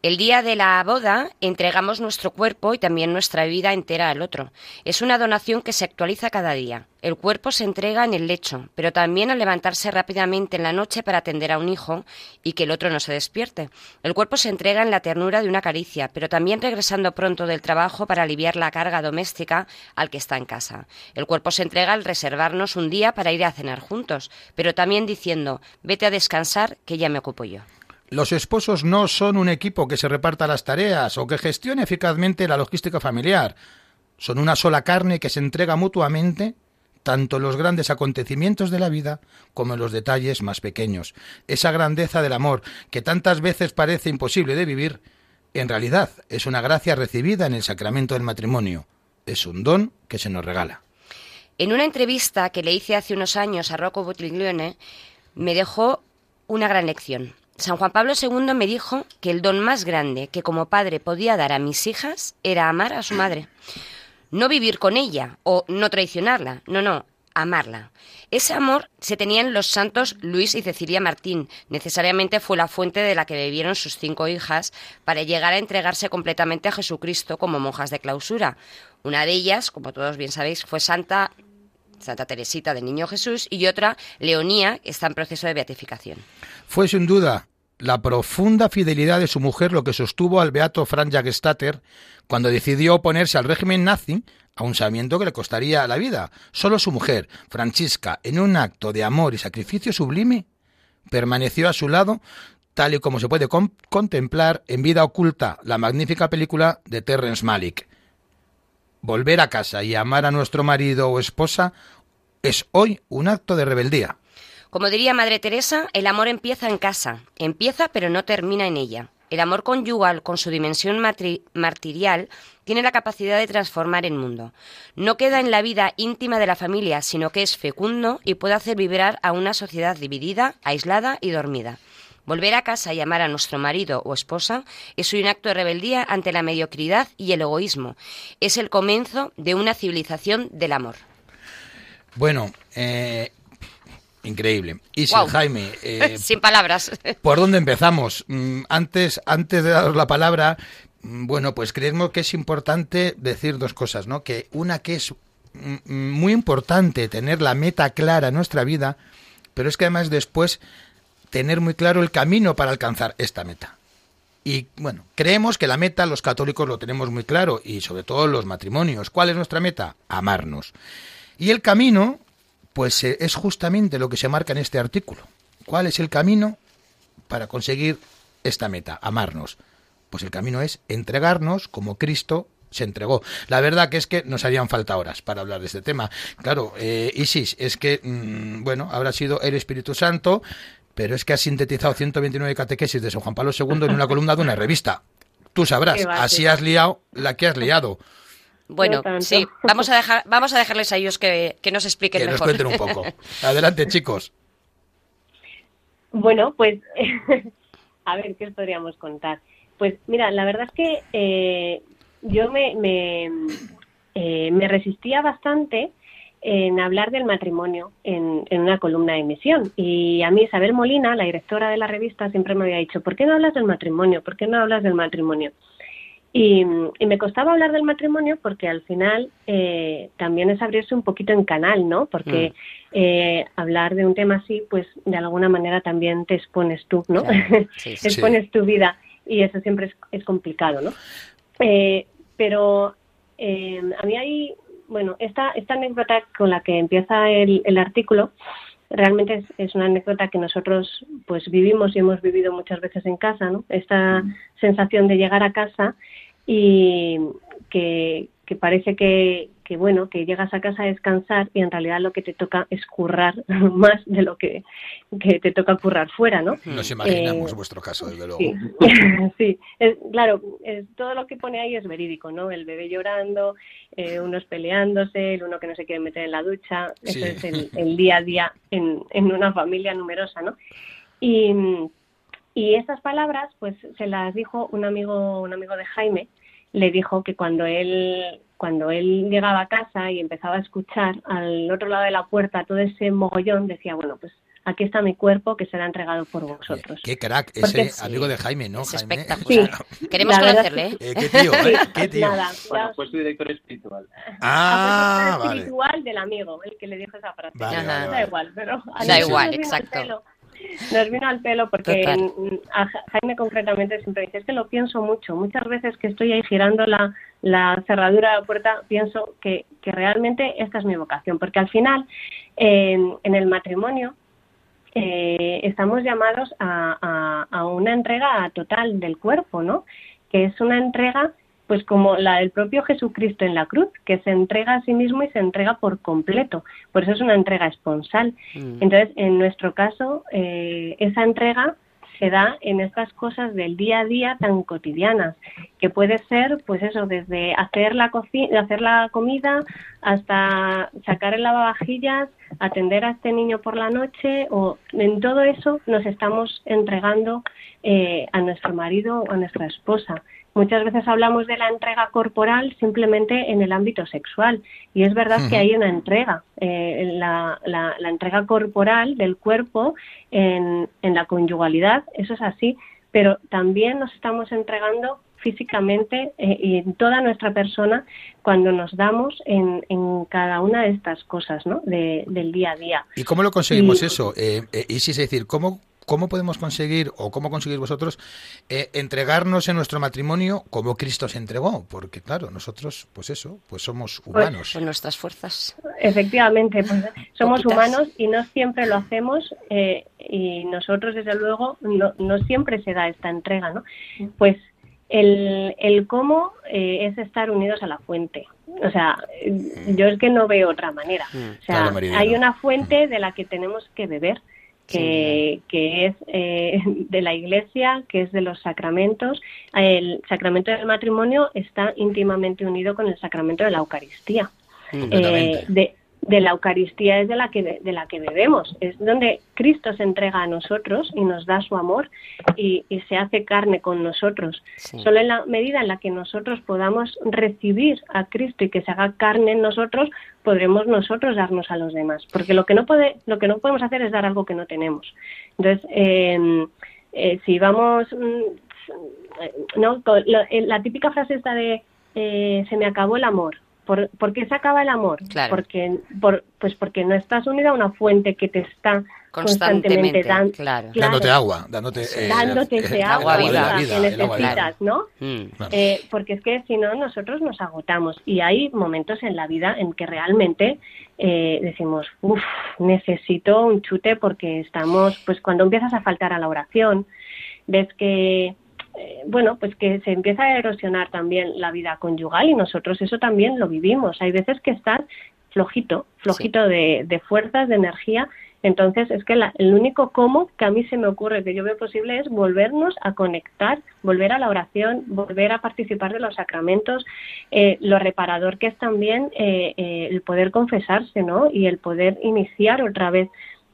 El día de la boda entregamos nuestro cuerpo y también nuestra vida entera al otro. Es una donación que se actualiza cada día. El cuerpo se entrega en el lecho, pero también al levantarse rápidamente en la noche para atender a un hijo y que el otro no se despierte. El cuerpo se entrega en la ternura de una caricia, pero también regresando pronto del trabajo para aliviar la carga doméstica al que está en casa. El cuerpo se entrega al reservarnos un día para ir a cenar juntos, pero también diciendo, vete a descansar que ya me ocupo yo. Los esposos no son un equipo que se reparta las tareas o que gestione eficazmente la logística familiar. Son una sola carne que se entrega mutuamente tanto en los grandes acontecimientos de la vida como en los detalles más pequeños. Esa grandeza del amor que tantas veces parece imposible de vivir, en realidad es una gracia recibida en el sacramento del matrimonio. Es un don que se nos regala. En una entrevista que le hice hace unos años a Rocco Buttiglione, me dejó una gran lección. San Juan Pablo II me dijo que el don más grande que como padre podía dar a mis hijas era amar a su madre. No vivir con ella o no traicionarla, no, no, amarla. Ese amor se tenían los santos Luis y Cecilia Martín. Necesariamente fue la fuente de la que bebieron sus cinco hijas para llegar a entregarse completamente a Jesucristo como monjas de clausura. Una de ellas, como todos bien sabéis, fue Santa Santa Teresita del Niño Jesús y otra, Leonía, que está en proceso de beatificación. Fue sin duda la profunda fidelidad de su mujer lo que sostuvo al beato Franz Jagstatter cuando decidió oponerse al régimen nazi, a un sabiendo que le costaría la vida. Solo su mujer, Francisca, en un acto de amor y sacrificio sublime, permaneció a su lado, tal y como se puede con contemplar en Vida Oculta, la magnífica película de Terrence Malick. Volver a casa y amar a nuestro marido o esposa es hoy un acto de rebeldía. Como diría Madre Teresa, el amor empieza en casa, empieza pero no termina en ella. El amor conyugal, con su dimensión martirial, tiene la capacidad de transformar el mundo. No queda en la vida íntima de la familia, sino que es fecundo y puede hacer vibrar a una sociedad dividida, aislada y dormida. Volver a casa y amar a nuestro marido o esposa es un acto de rebeldía ante la mediocridad y el egoísmo. Es el comienzo de una civilización del amor. Bueno, eh, increíble. Y Guau. Jaime, eh, Sin palabras. ¿por dónde empezamos? Mm, Antes, antes de daros la palabra, mm, bueno, pues creemos que es importante decir dos cosas, ¿no? Que una que es mm, muy importante tener la meta clara en nuestra vida, pero es que además después tener muy claro el camino para alcanzar esta meta. Y bueno, creemos que la meta los católicos lo tenemos muy claro y sobre todo los matrimonios. ¿Cuál es nuestra meta? Amarnos. Y el camino, pues eh, es justamente lo que se marca en este artículo. ¿Cuál es el camino para conseguir esta meta? Amarnos. Pues el camino es entregarnos como Cristo se entregó. La verdad que es que nos harían falta horas para hablar de este tema. Claro, eh, Isis, es que, mm, bueno, habrá sido el Espíritu Santo, pero es que ha sintetizado 129 catequesis de San Juan Pablo II en una columna de una revista. Tú sabrás, así has liado la que has liado. Bueno, sí, vamos a, dejar, vamos a dejarles a ellos que, que nos expliquen Que nos mejor. cuenten un poco. Adelante, chicos. Bueno, pues a ver qué os podríamos contar. Pues mira, la verdad es que eh, yo me, me, eh, me resistía bastante en hablar del matrimonio en, en una columna de emisión. Y a mí Isabel Molina, la directora de la revista, siempre me había dicho, ¿por qué no hablas del matrimonio? ¿Por qué no hablas del matrimonio? Y, y me costaba hablar del matrimonio porque al final eh, también es abrirse un poquito en canal, ¿no? Porque eh, hablar de un tema así, pues de alguna manera también te expones tú, ¿no? Claro, sí, sí. expones tu vida y eso siempre es, es complicado, ¿no? Eh, pero eh, a mí hay, bueno, esta, esta anécdota con la que empieza el, el artículo realmente es, es una anécdota que nosotros pues vivimos y hemos vivido muchas veces en casa, ¿no? Esta sensación de llegar a casa y que, que parece que, que, bueno, que llegas a casa a descansar y en realidad lo que te toca es currar más de lo que, que te toca currar fuera, ¿no? Nos imaginamos Eh, vuestro caso, desde luego. Sí, sí. Es, claro, es- todo lo que pone ahí es verídico, ¿no? El bebé llorando, eh, unos peleándose, el uno que no se quiere meter en la ducha, Sí. eso es el, el día a día en, en una familia numerosa, ¿no? Y, y estas palabras, pues se las dijo un amigo, un amigo de Jaime, le dijo que cuando él cuando él llegaba a casa y empezaba a escuchar al otro lado de la puerta todo ese mogollón, decía, bueno, pues aquí está mi cuerpo que será entregado por vosotros. Qué crack, Porque ese sí. amigo de Jaime, ¿no? Es Jaime? espectacular. Sí. Queremos conocerle, ¿eh? Eh, qué tío, ¿eh? Qué tío. Nada, Bueno, fue su director espiritual. Ah, a vale. espiritual del amigo, el que le dijo esa frase. Vale, Ajá. vale, Da igual, pero Da igual, exacto. Nos vino al pelo porque Total. a Ja- Jaime concretamente siempre dice, es que lo pienso mucho. Muchas veces que estoy ahí girando la, la cerradura de la puerta, pienso que, que realmente esta es mi vocación, porque al final eh, en el matrimonio eh, estamos llamados a, a- a una entrega total del cuerpo, ¿no? Que es una entrega, pues como la del propio Jesucristo en la cruz, que se entrega a sí mismo y se entrega por completo. Por eso es una entrega esponsal. Mm. Entonces, en nuestro caso, eh, esa entrega se da en estas cosas del día a día tan cotidianas, que puede ser, pues eso, desde hacer la, hacer la comida hasta sacar el lavavajillas, atender a este niño por la noche, o en todo eso nos estamos entregando eh, a nuestro marido o a nuestra esposa. Muchas veces hablamos de la entrega corporal simplemente en el ámbito sexual y es verdad que hay una entrega, eh, la, la- la entrega corporal del cuerpo en, en la conyugalidad, eso es así, pero también nos estamos entregando físicamente eh, y en toda nuestra persona cuando nos damos en, en cada una de estas cosas ¿no? de- del día a día. ¿Y cómo lo conseguimos Y- eso? Eh, eh, Isis, es decir, ¿cómo, ¿cómo podemos conseguir o cómo conseguir vosotros eh, entregarnos en nuestro matrimonio como Cristo se entregó? Porque claro, nosotros, pues eso, pues somos humanos. Con nuestras fuerzas. Efectivamente, pues somos Poquitas. humanos y no siempre lo hacemos eh, y nosotros desde luego no, no siempre se da esta entrega, ¿no? Pues el, el cómo eh, es estar unidos a la fuente. O sea, yo es que no veo otra manera. Mm. O sea, Claro, hay una fuente de la que tenemos que beber, que, que es eh, de la iglesia, que es de los sacramentos. El sacramento del matrimonio está íntimamente unido con el sacramento de la Eucaristía. Eh, de, de la Eucaristía es de la que de la que bebemos, es donde Cristo se entrega a nosotros y nos da su amor y, y se hace carne con nosotros. Sí. Solo en la medida en la que nosotros podamos recibir a Cristo y que se haga carne en nosotros, podremos nosotros darnos a los demás. Porque lo que no puede, lo que no podemos hacer es dar algo que no tenemos. Entonces, eh, eh, si vamos, mm, no, eh, la típica frase esta de eh, se me acabó el amor. ¿Por, por qué se acaba el amor? Claro. Porque, por, pues porque no estás unida a una fuente que te está constantemente, Constantemente, dan- claro. Dándote agua, dándote, eh, dándote ese agua, la que vida, vida. necesitas, ¿no? Mm. Eh, porque es que si no, nosotros nos agotamos. Y hay momentos en la vida en que realmente eh, decimos, uff, necesito un chute porque estamos, pues cuando empiezas a faltar a la oración, ves que, eh, bueno, pues que se empieza a erosionar también la vida conyugal y nosotros eso también lo vivimos. Hay veces que estás flojito, flojito de, de fuerzas, de energía. Entonces, es que la- el único cómo que a mí se me ocurre, que yo veo posible, es volvernos a conectar, volver a la oración, volver a participar de los sacramentos, eh, lo reparador que es también eh, eh, el poder confesarse, ¿no? Y el poder iniciar otra vez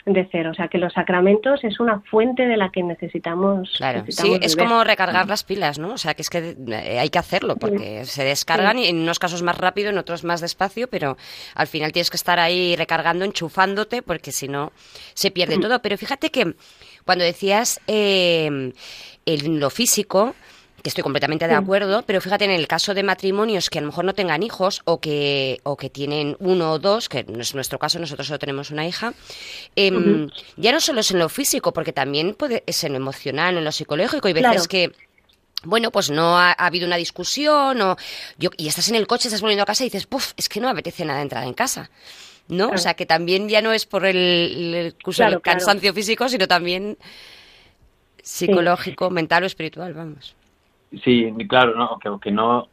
de cero. O sea, que los sacramentos es una fuente de la que necesitamos. Claro, sí, es beber. como recargar las pilas, ¿no? O sea, que es que eh, hay que hacerlo porque se descargan y en unos casos más rápido, en otros más despacio, pero al final tienes que estar ahí recargando, enchufándote, porque si no se pierde todo. Pero fíjate que cuando decías eh, en lo físico, que estoy completamente de acuerdo, pero fíjate en el caso de matrimonios que a lo mejor no tengan hijos o que, o que tienen uno o dos, que no es nuestro caso, nosotros solo tenemos una hija, em, ya no solo es en lo físico, porque también puede, es en lo emocional, en lo psicológico, y veces Claro. que bueno, pues no ha, ha habido una discusión o yo, y estás en el coche, estás volviendo a casa y dices, puf, es que no me apetece nada entrar en casa. ¿No? O sea, que también ya no es por el, el, incluso Claro, el claro. cansancio físico, sino también psicológico, mental o espiritual, vamos. Sí, claro, no, que, que no,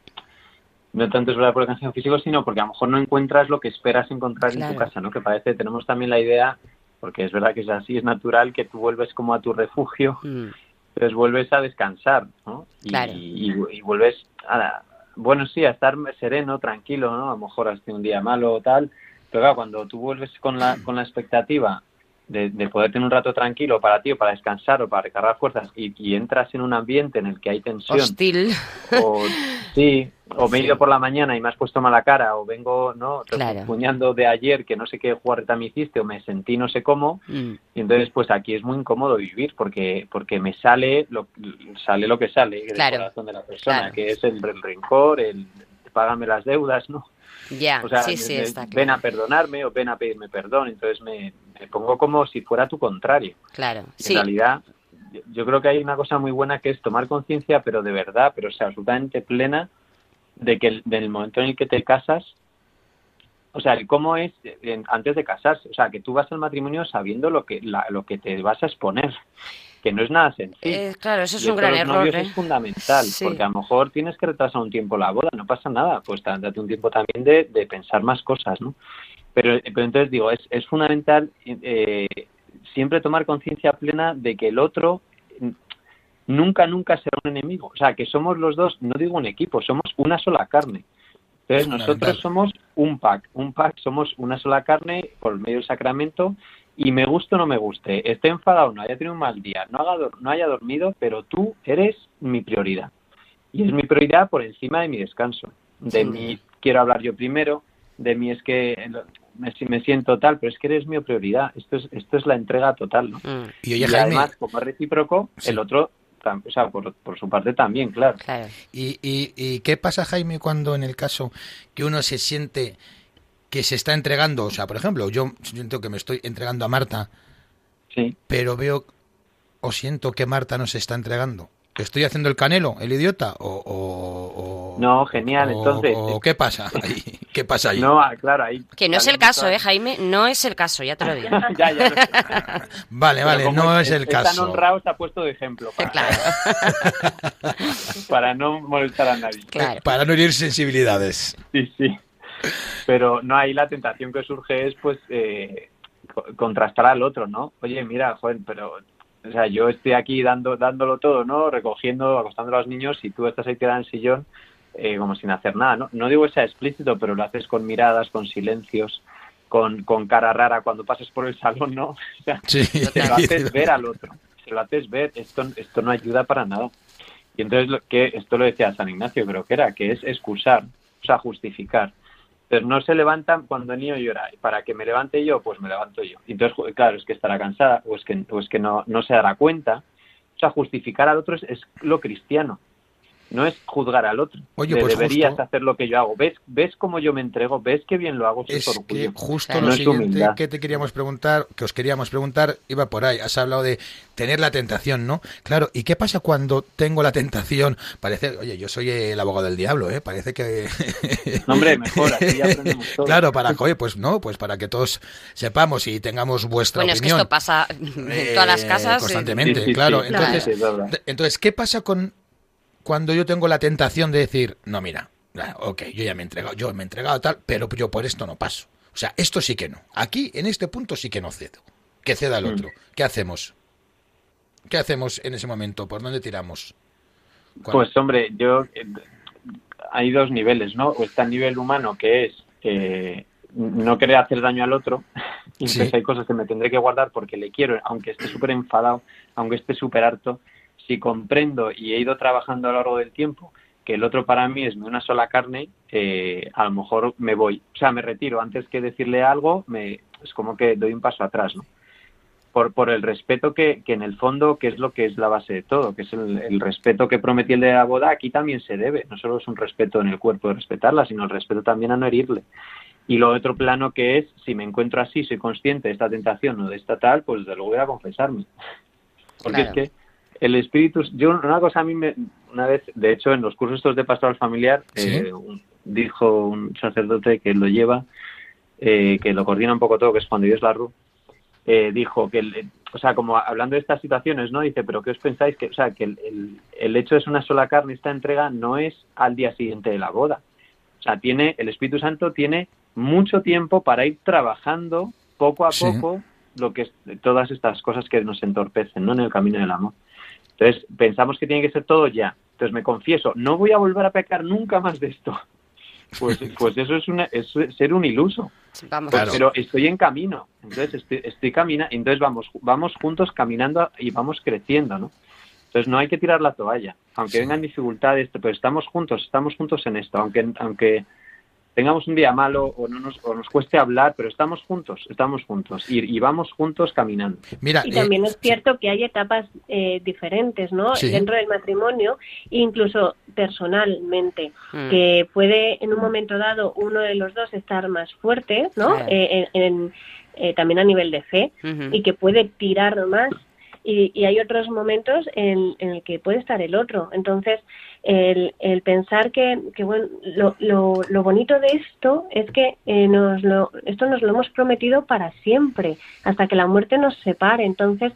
no tanto es verdad por el cansancio físico, sino porque a lo mejor no encuentras lo que esperas encontrar en tu casa, ¿no? Que parece, tenemos también la idea, porque es verdad que es así, es natural que tú vuelves como a tu refugio, Mm, entonces vuelves a descansar, ¿no? Y, Claro. y, y vuelves a, bueno, sí, a estar sereno, tranquilo, ¿no? A lo mejor has tenido un día malo o tal, pero claro, cuando tú vuelves con la, con la expectativa de, de poder tener un rato tranquilo para ti o para descansar o para recargar fuerzas y, y entras en un ambiente en el que hay tensión Hostil. o sí, o me he ido por la mañana y me has puesto mala cara, o vengo, ¿no? Claro. Puñando de ayer que no sé qué jugarreta me hiciste, o me sentí no sé cómo, Mm, y entonces pues aquí es muy incómodo vivir porque porque me sale lo sale lo que sale del Claro. corazón de la persona, Claro. que es el, el rencor, el págame las deudas, ¿no? Ya, O sea, sí, sí, de- está ven claro. a perdonarme o ven a pedirme perdón, entonces me, me pongo como si fuera tu contrario. Claro, sí. En realidad, yo- yo creo que hay una cosa muy buena que es tomar conciencia, pero de verdad, pero o sea, absolutamente plena, de que el, del momento en el que te casas, o sea, el cómo es en- antes de casarse, o sea, que tú vas al matrimonio sabiendo lo que la- lo que te vas a exponer, que no es nada sencillo. Eh, claro, eso es Y un gran los error. novios ¿eh? es fundamental, Sí. porque a lo mejor tienes que retrasar un tiempo la boda, no pasa nada, pues date un tiempo también de, de pensar más cosas, ¿no? Pero, pero entonces digo, es, es fundamental eh, siempre tomar conciencia plena de que el otro mm, nunca, nunca será un enemigo. O sea, que somos los dos, no digo un equipo, somos una sola carne. Entonces nosotros somos un pack, un pack, somos una sola carne por medio del sacramento y me guste o no me guste, esté enfadado o no, haya tenido un mal día, no, haga, dor- no haya dormido, pero tú eres mi prioridad. Y es mi prioridad por encima de mi descanso. De mí duda. quiero hablar yo primero, de mí es que me, me siento tal, pero es que eres mi prioridad. Esto es, esto es la entrega total, ¿no? Mm, Y oye, y Jaime, además, como es recíproco, Sí. el otro, o sea, por, por su parte también, claro. claro. ¿y, y, y qué pasa, Jaime, cuando en el caso que uno se siente que se está entregando? O sea, por ejemplo, yo siento que me estoy entregando a Marta, Sí. pero veo o siento que Marta no se está entregando. ¿Estoy haciendo el canelo, el idiota? ¿O, o- o- No, genial, o- entonces- o ¿Qué pasa ahí? ¿Qué pasa ahí? No, ah, claro, ahí. Que no es el caso, ¿eh, Jaime? No es el caso, ya te lo digo. ya, ya. Vale, vale, no es el tan caso. honrado, se ha puesto de ejemplo. Para, Claro, para no molestar a nadie. claro. Para no herir sensibilidades. Sí, sí. Pero no, ahí la tentación que surge es, pues, eh, co- contrastar al otro, ¿no? Oye, mira, joven, pero, o sea, yo estoy aquí dando, dándolo todo, ¿no? Recogiendo, acostando a los niños y tú estás ahí tirada en el sillón eh, como sin hacer nada, ¿no? No digo que sea explícito, pero lo haces con miradas, con silencios, con, con cara rara cuando pases por el salón, ¿no? O sea, Sí. se lo haces ver al otro, se lo haces ver, esto, esto no ayuda para nada. Y entonces lo que esto lo decía San Ignacio, creo que era, que es excusar, o sea, justificar. Entonces no se levantan cuando el niño llora. Para que me levante yo, pues me levanto yo. Entonces, claro, es que estará cansada o es que, o es que no, no se dará cuenta. O sea, justificar al otro es lo cristiano. No es juzgar al otro. Oye, pues deberías justo- hacer lo que yo hago. ¿Ves, ¿Ves cómo yo me entrego? ¿Ves qué bien lo hago? Eso es que justo Claro. lo No siguiente que te queríamos preguntar, que os queríamos preguntar, iba por ahí. Has hablado de tener la tentación, ¿no? Claro, ¿y qué pasa cuando tengo la tentación? Parece, oye, yo soy el abogado del diablo, ¿eh? Parece que... No, hombre, mejor, así aprendemos todos. Claro, para, oye, pues no, pues para que todos sepamos y tengamos vuestra Bueno, es que opinión. esto pasa en todas las eh, casas. eh, Constantemente, Sí, sí, claro. sí, Entonces, de- entonces, ¿qué pasa con cuando yo tengo la tentación de decir, no, mira, ok, yo ya me he entregado, yo me he entregado tal, pero yo por esto no paso? O sea, esto sí que no. Aquí, en este punto, sí que no cedo. Que ceda el Mm. otro. ¿Qué hacemos? ¿Qué hacemos en ese momento? ¿Por dónde tiramos? Pues hombre, yo eh, hay dos niveles, ¿no? O está el nivel humano que es eh, no querer hacer daño al otro. Y entonces Sí. hay cosas que me tendré que guardar porque le quiero, aunque esté súper enfadado, aunque esté súper harto. Si comprendo y he ido trabajando a lo largo del tiempo que el otro para mí es una sola carne, eh, a lo mejor me voy, o sea, me retiro. Antes que decirle algo, me, es como que doy un paso atrás, ¿no? Por, por el respeto que, que en el fondo, que es lo que es la base de todo, que es el, el respeto que prometí el de la boda, aquí también se debe. No solo es un respeto en el cuerpo de respetarla, sino el respeto también a no herirle. Y lo otro plano que es, si me encuentro así, soy consciente de esta tentación o de esta tal, pues desde luego voy a confesarme. Porque Claro. es que el espíritu, yo una cosa a mí me, una vez, de hecho en los cursos estos de pastoral familiar, Sí. eh, un- dijo un sacerdote que lo lleva, eh, que lo coordina un poco todo, que es Juan de Dios Larru, eh, dijo que, el- o sea, como hablando de estas situaciones, ¿no? Dice, pero ¿qué os pensáis? que O sea, que el, el, el hecho es una sola carne, esta entrega no es al día siguiente de la boda. O sea, tiene, el Espíritu Santo tiene mucho tiempo para ir trabajando poco a Sí. poco lo que es, todas estas cosas que nos entorpecen, ¿no? En el camino del amor. Entonces, pensamos que tiene que ser todo ya. Entonces, me confieso, no voy a volver a pecar nunca más de esto. Pues, pues eso es, una, es ser un iluso. Vamos, Pues, Claro. Pero estoy en camino. Entonces, estoy, estoy caminando. Entonces, vamos, vamos juntos caminando y vamos creciendo, ¿no? Entonces, no hay que tirar la toalla. Aunque Sí. vengan dificultades, pero estamos juntos, estamos juntos en esto. Aunque, aunque tengamos un día malo o, no nos, o nos cueste hablar, pero estamos juntos, estamos juntos. Y, y vamos juntos caminando. Mira, Y eh, también es cierto que hay etapas eh, diferentes, ¿no? Sí. Dentro del matrimonio, incluso personalmente, Mm. que puede en un momento dado uno de los dos estar más fuerte, ¿no? Eh, en- en- eh, también a nivel de fe y que puede tirar más. Y, y hay otros momentos en, en el que puede estar el otro. Entonces, el, el pensar que, que bueno, lo, lo, lo bonito de esto es que eh, nos lo, esto nos lo hemos prometido para siempre, hasta que la muerte nos separe. Entonces,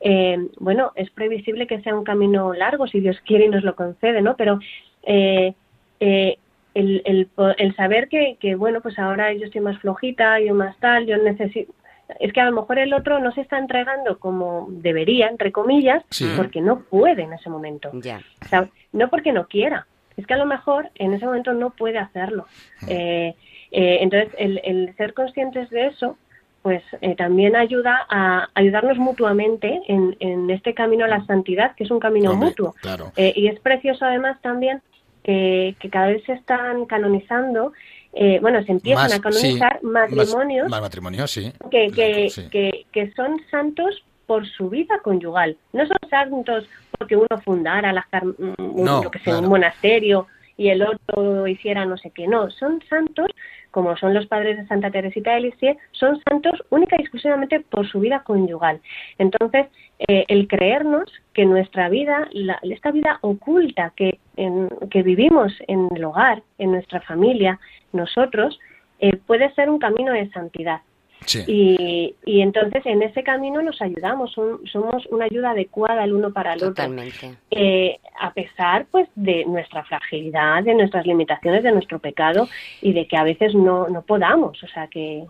eh, bueno, es previsible que sea un camino largo, si Dios quiere y nos lo concede, ¿no? Pero eh, eh, el, el, el saber que, que, bueno, pues ahora yo estoy más flojita, yo más tal, yo necesito... Es que a lo mejor el otro no se está entregando como debería, entre comillas, Sí. porque no puede en ese momento. Ya. O sea, no porque no quiera, es que a lo mejor en ese momento no puede hacerlo. Eh, eh, entonces, el, el ser conscientes de eso, pues eh, también ayuda a ayudarnos mutuamente en, en este camino a la santidad, que es un camino hombre, mutuo. Claro. Eh, y es precioso además también que, que cada vez se están canonizando, eh, bueno, se empiezan Más, a canonizar sí, matrimonios Más, más matrimonios, sí. que, que, Sí. que, que son santos por su vida conyugal. No son santos porque uno fundara la, car- un, No, yo que sé, claro. un monasterio y el otro hiciera no sé qué. No, son santos, como son los padres de Santa Teresita de Lisieux, son santos única y exclusivamente por su vida conyugal. Entonces, eh, el creernos que nuestra vida, la- esta vida oculta que, en- que vivimos en el hogar, en nuestra familia, nosotros, eh, puede ser un camino de santidad. Sí. Y, y entonces en ese camino nos ayudamos, son- somos una ayuda adecuada el uno para el otro. Totalmente. Eh, a pesar pues de nuestra fragilidad, de nuestras limitaciones, de nuestro pecado y de que a veces no, no podamos. O sea que...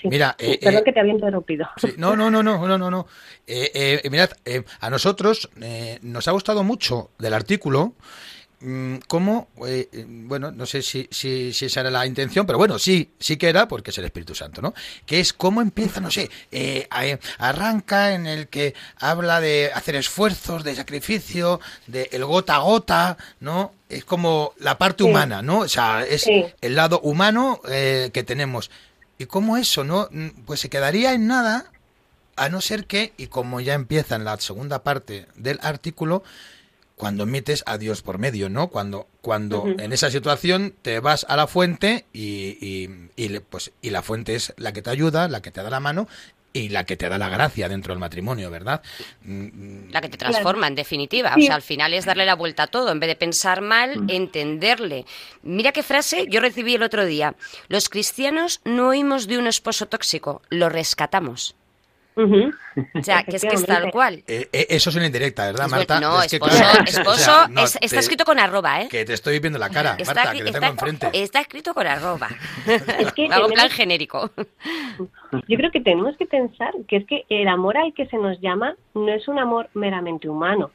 mm, sí. Mira, eh, Perdón eh, que te había interrumpido. Sí, no, no, no, no, no, no, no. Eh, eh, mirad, eh, a nosotros eh, nos ha gustado mucho del artículo mm, cómo, eh, eh, bueno, no sé si, si, si esa era la intención, pero bueno, sí, sí que era, porque es el Espíritu Santo, ¿no? Que es cómo empieza, no sé, eh, arranca en el que habla de hacer esfuerzos, de sacrificio, de el gota a gota, ¿no? Es como la parte Sí. humana, ¿no? O sea, es Sí. el lado humano eh, que tenemos. Y cómo eso, ¿no? Pues se quedaría en nada a no ser que, y como ya empieza en la segunda parte del artículo, cuando metes a Dios por medio, ¿no? Cuando, cuando en esa situación te vas a la fuente y, y, y pues, y la fuente es la que te ayuda, la que te da la mano y la que te da la gracia dentro del matrimonio, ¿verdad? Mm, La que te transforma, en definitiva. Sí. O sea, al final es darle la vuelta a todo. En vez de pensar mal, entenderle. Mira qué frase yo recibí el otro día. Los cristianos no oímos de un esposo tóxico, lo rescatamos. Ujú. O sea, que es que es tal cual. eh, eh, eso es una indirecta, ¿verdad, Marta? no, Es que, esposo, claro, esposo o sea, no, es- está te- escrito con arroba, ¿eh? Que te estoy viendo la cara, Está, Marta, que te está- tengo enfrente. está escrito con arroba. Es que Hago plan genérico. Yo creo que tenemos que pensar que es que el amor al que se nos llama no es un amor meramente humano.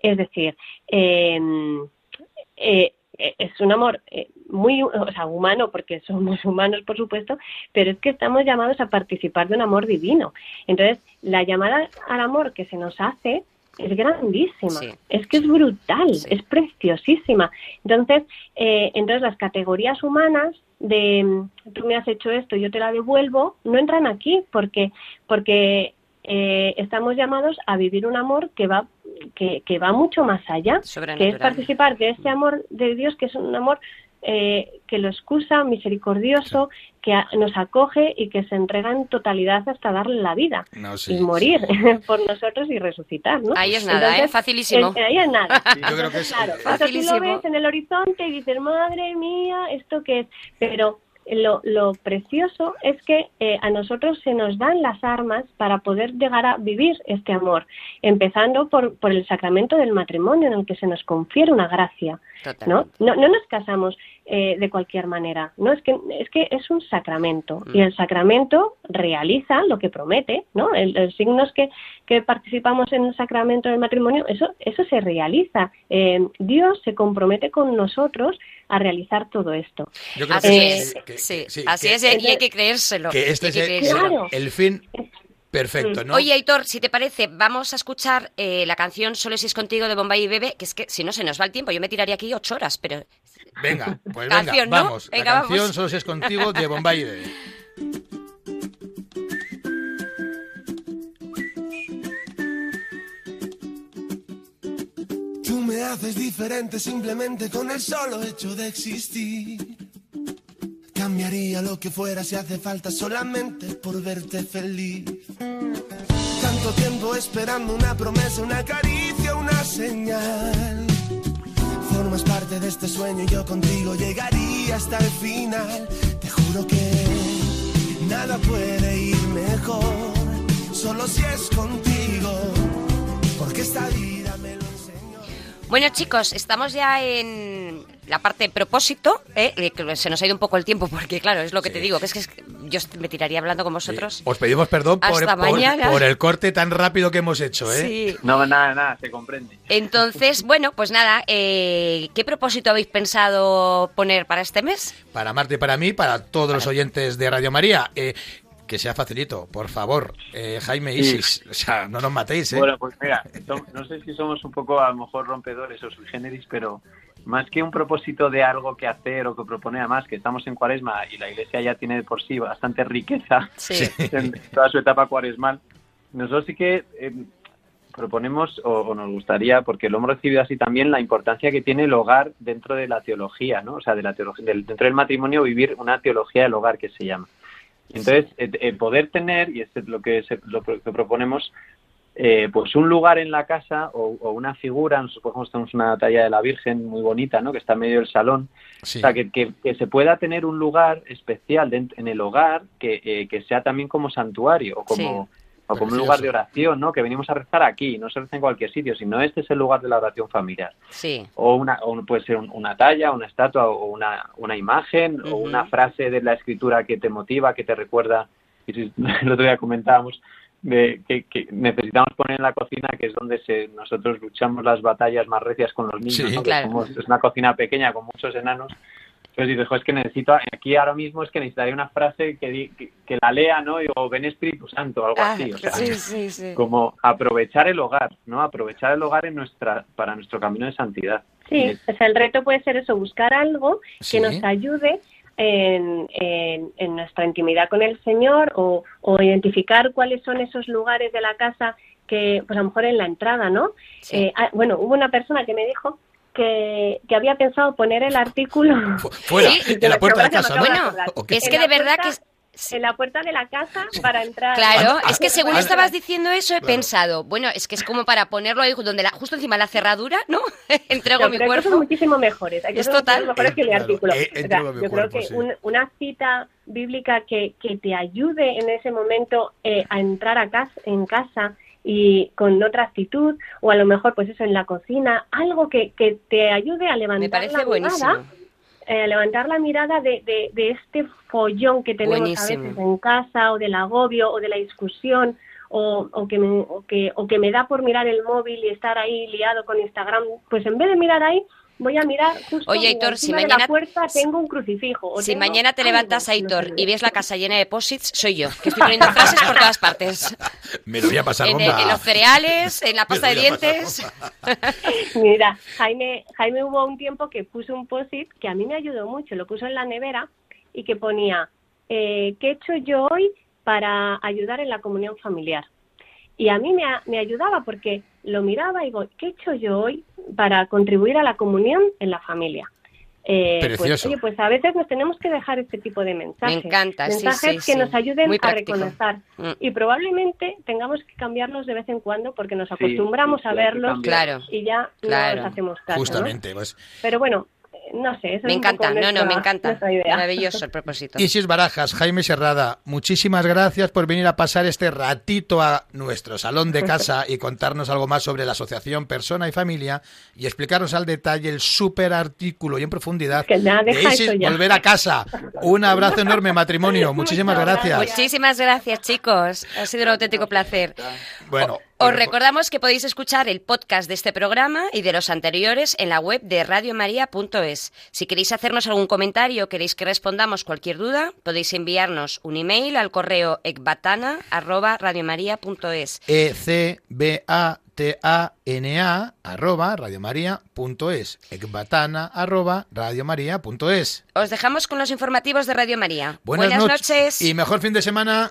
Es decir, eh, eh, es un amor eh, muy o sea, humano, porque somos humanos, por supuesto, pero es que estamos llamados a participar de un amor divino. Entonces, la llamada al amor que se nos hace es grandísima, Sí. es que es brutal, Sí. es preciosísima. Entonces, eh, entonces las categorías humanas de mm, tú me has hecho esto, yo te la devuelvo, no entran aquí porque porque eh, estamos llamados a vivir un amor que va que, que va mucho más allá, que es participar de ese amor de Dios que es un amor eh, que lo excusa, misericordioso, que a- nos acoge y que se entrega en totalidad hasta darle la vida No, sí, y morir por nosotros y resucitar, ¿no? Ahí es nada, ¿eh? Entonces, Facilísimo. eh, ahí es nada. Sí, yo creo que es- claro, o sea, tú Facilísimo. lo ves en el horizonte y dices, madre mía, ¿esto qué es? Pero lo, lo precioso es que eh, a nosotros se nos dan las armas para poder llegar a vivir este amor, empezando por, por el sacramento del matrimonio en el que se nos confiere una gracia. ¿no? No, no nos casamos eh, de cualquier manera, no es que es que es un sacramento y el sacramento realiza lo que promete, ¿no? El, el signo es que, que participamos en el sacramento del matrimonio, eso eso se realiza. Eh, Dios se compromete con nosotros a realizar todo esto. Yo creo Así que, es, que- sí, sí, así que- es, y hay que creérselo. que este es el, creérselo. Claro. el fin perfecto, ¿no? Oye, Aitor, si te parece, vamos a escuchar eh, la canción Solo si es contigo de Bombay y Bebe, que es que si no se nos va el tiempo, yo me tiraría aquí ocho horas, pero Venga, pues Canción, venga, ¿no? vamos. Venga, la canción vamos. solo si es contigo de Bombay. Tú me haces diferente simplemente con el solo hecho de existir. Cambiaría lo que fuera si hace falta solamente por verte feliz. Tanto tiempo esperando una promesa, una caricia, una señal. Formas parte de este sueño y yo contigo llegaría hasta el final. Te juro que nada puede ir mejor, solo si es contigo, porque esta vida me lo enseñó. Bueno, chicos, estamos ya en la parte de propósito. ¿eh? Eh, que Se nos ha ido un poco el tiempo porque, claro, es lo que te digo, que es que es que yo me tiraría hablando con vosotros. Os pedimos perdón por, Hasta por- mañana. por el corte tan rápido que hemos hecho, ¿eh? Sí. No, nada, nada, se comprende. Entonces, bueno, pues nada, eh, ¿qué propósito habéis pensado poner para este mes? Para Marta y para mí, para todos los oyentes de Radio María. eh, que sea facilito, por favor. Eh, Jaime Sí. Isis, o sea, no nos matéis, ¿eh? Bueno, pues mira, no sé si somos un poco a lo mejor rompedores o sui generis, pero más que un propósito de algo que hacer o que propone además que estamos en cuaresma y la iglesia ya tiene de por sí bastante riqueza Sí. en toda su etapa cuaresmal, nosotros sí que eh, proponemos o, o nos gustaría, porque lo hemos recibido así también, la importancia que tiene el hogar dentro de la teología, ¿no? O sea, de la teología, del- dentro del matrimonio vivir una teología del hogar que se llama. Entonces, eh, eh, poder tener, y es lo que, se- lo que proponemos, eh, pues un lugar en la casa o, o una figura, nosotros por ejemplo tenemos una talla de la Virgen muy bonita, ¿no? Que está en medio del salón, Sí. o sea, que, que- que se pueda tener un lugar especial en el hogar que, eh, que sea también como santuario o como, o como un lugar de oración, ¿no? Que venimos a rezar aquí, no se reza en cualquier sitio, sino este es el lugar de la oración familiar. Sí. O, una, o puede ser un- una talla, una estatua o una, una imagen o una frase de la escritura que te motiva, que te recuerda. Y si- el otro día comentábamos de que, que necesitamos poner en la cocina, que es donde se, nosotros luchamos las batallas más recias con los niños. Sí. ¿no? Que Claro. somos- es una cocina pequeña con muchos enanos. Entonces dices, "Jo, es que necesito, aquí ahora mismo es que necesitaría una frase que, di- que, que la lea, ¿no? O ven Espíritu Santo, algo Ah, así. O sea, sí, sí, sí. como aprovechar el hogar, ¿no? Aprovechar el hogar en nuestra, para nuestro camino de santidad. Sí, o sea, el reto puede ser eso, buscar algo Sí. que nos ayude en, en- en nuestra intimidad con el Señor o, o identificar cuáles son esos lugares de la casa que, pues a lo mejor en la entrada, ¿no? Sí. Eh, ah, bueno, hubo una persona que me dijo que, que había pensado poner el artículo Fu- Fuera, Sí, en la puerta de casa, Bueno. Es que de verdad puerta- que... en la puerta de la casa para entrar. Claro, es que según estabas diciendo eso he Claro. pensado, bueno, es que es como para ponerlo ahí donde la, justo encima de la cerradura, ¿no? Entrego No, mi cuerpo. muchísimo mejores. Hay Es total. mejores que mi Claro, artículo. eh, O sea, mi yo cuerpo, creo que sí. un- una cita bíblica que, que te ayude en ese momento eh, a entrar a casa, en casa y con otra actitud, o a lo mejor, pues eso, en la cocina, algo que, que te ayude a levantar Me parece la buenísimo. mirada eh, levantar la mirada de, de, de este follón que tenemos Buenísimo. a veces en casa o del agobio o de la discusión o, o, que me, o, que, o que me da por mirar el móvil y estar ahí liado con Instagram, pues en vez de mirar ahí, voy a mirar justo Oye, en Aitor, si de mañana- la puerta tengo un crucifijo. o Si tengo mañana te levantas, no Aitor, y ves la casa llena de posits, soy yo, que estoy poniendo frases por todas partes. Me lo voy a pasar En, en los cereales, en la pasta de dientes. Mira, Jaime, Jaime hubo un tiempo que puso un post-it que a mí me ayudó mucho, lo puso en la nevera y que ponía, eh, ¿qué he hecho yo hoy para ayudar en la comunión familiar? Y a mí me, me ayudaba porque lo miraba y digo, ¿qué he hecho yo hoy para contribuir a la comunión en la familia? Eh, pues, Precioso. oye, pues a veces nos tenemos que dejar este tipo de mensajes. Me encanta, sí, mensajes sí, que sí. nos ayuden a reconocer. Mm. Y probablemente tengamos que cambiarlos de vez en cuando porque nos acostumbramos sí, a que verlos. Claro. y ya Claro. no nos hacemos caso. ¿no? Justamente, pues. Pero bueno, no sé, eso Me es un encanta, poco no, no, me encanta. Maravilloso el propósito. Isis Barajas, Jaime Serrada, muchísimas gracias por venir a pasar este ratito a nuestro salón de casa y contarnos algo más sobre la asociación Persona y Familia y explicarnos al detalle el súper artículo y en profundidad Que ya de deja Isis eso ya. Volver a Casa. Un abrazo enorme, matrimonio. Muchísimas gracias. Muchísimas gracias, chicos. Ha sido un auténtico placer. Bueno, Os bueno, recordamos que podéis escuchar el podcast de este programa y de los anteriores en la web de radiomaria.es. Si queréis hacernos algún comentario o queréis que respondamos cualquier duda, podéis enviarnos un email al correo ecbatana@radiomaria.es. E C B A T A N A arroba radiomaria.es ecbatana arroba radiomaria.es Os dejamos con los informativos de Radio María. Buenas, Buenas noch- noches. y mejor fin de semana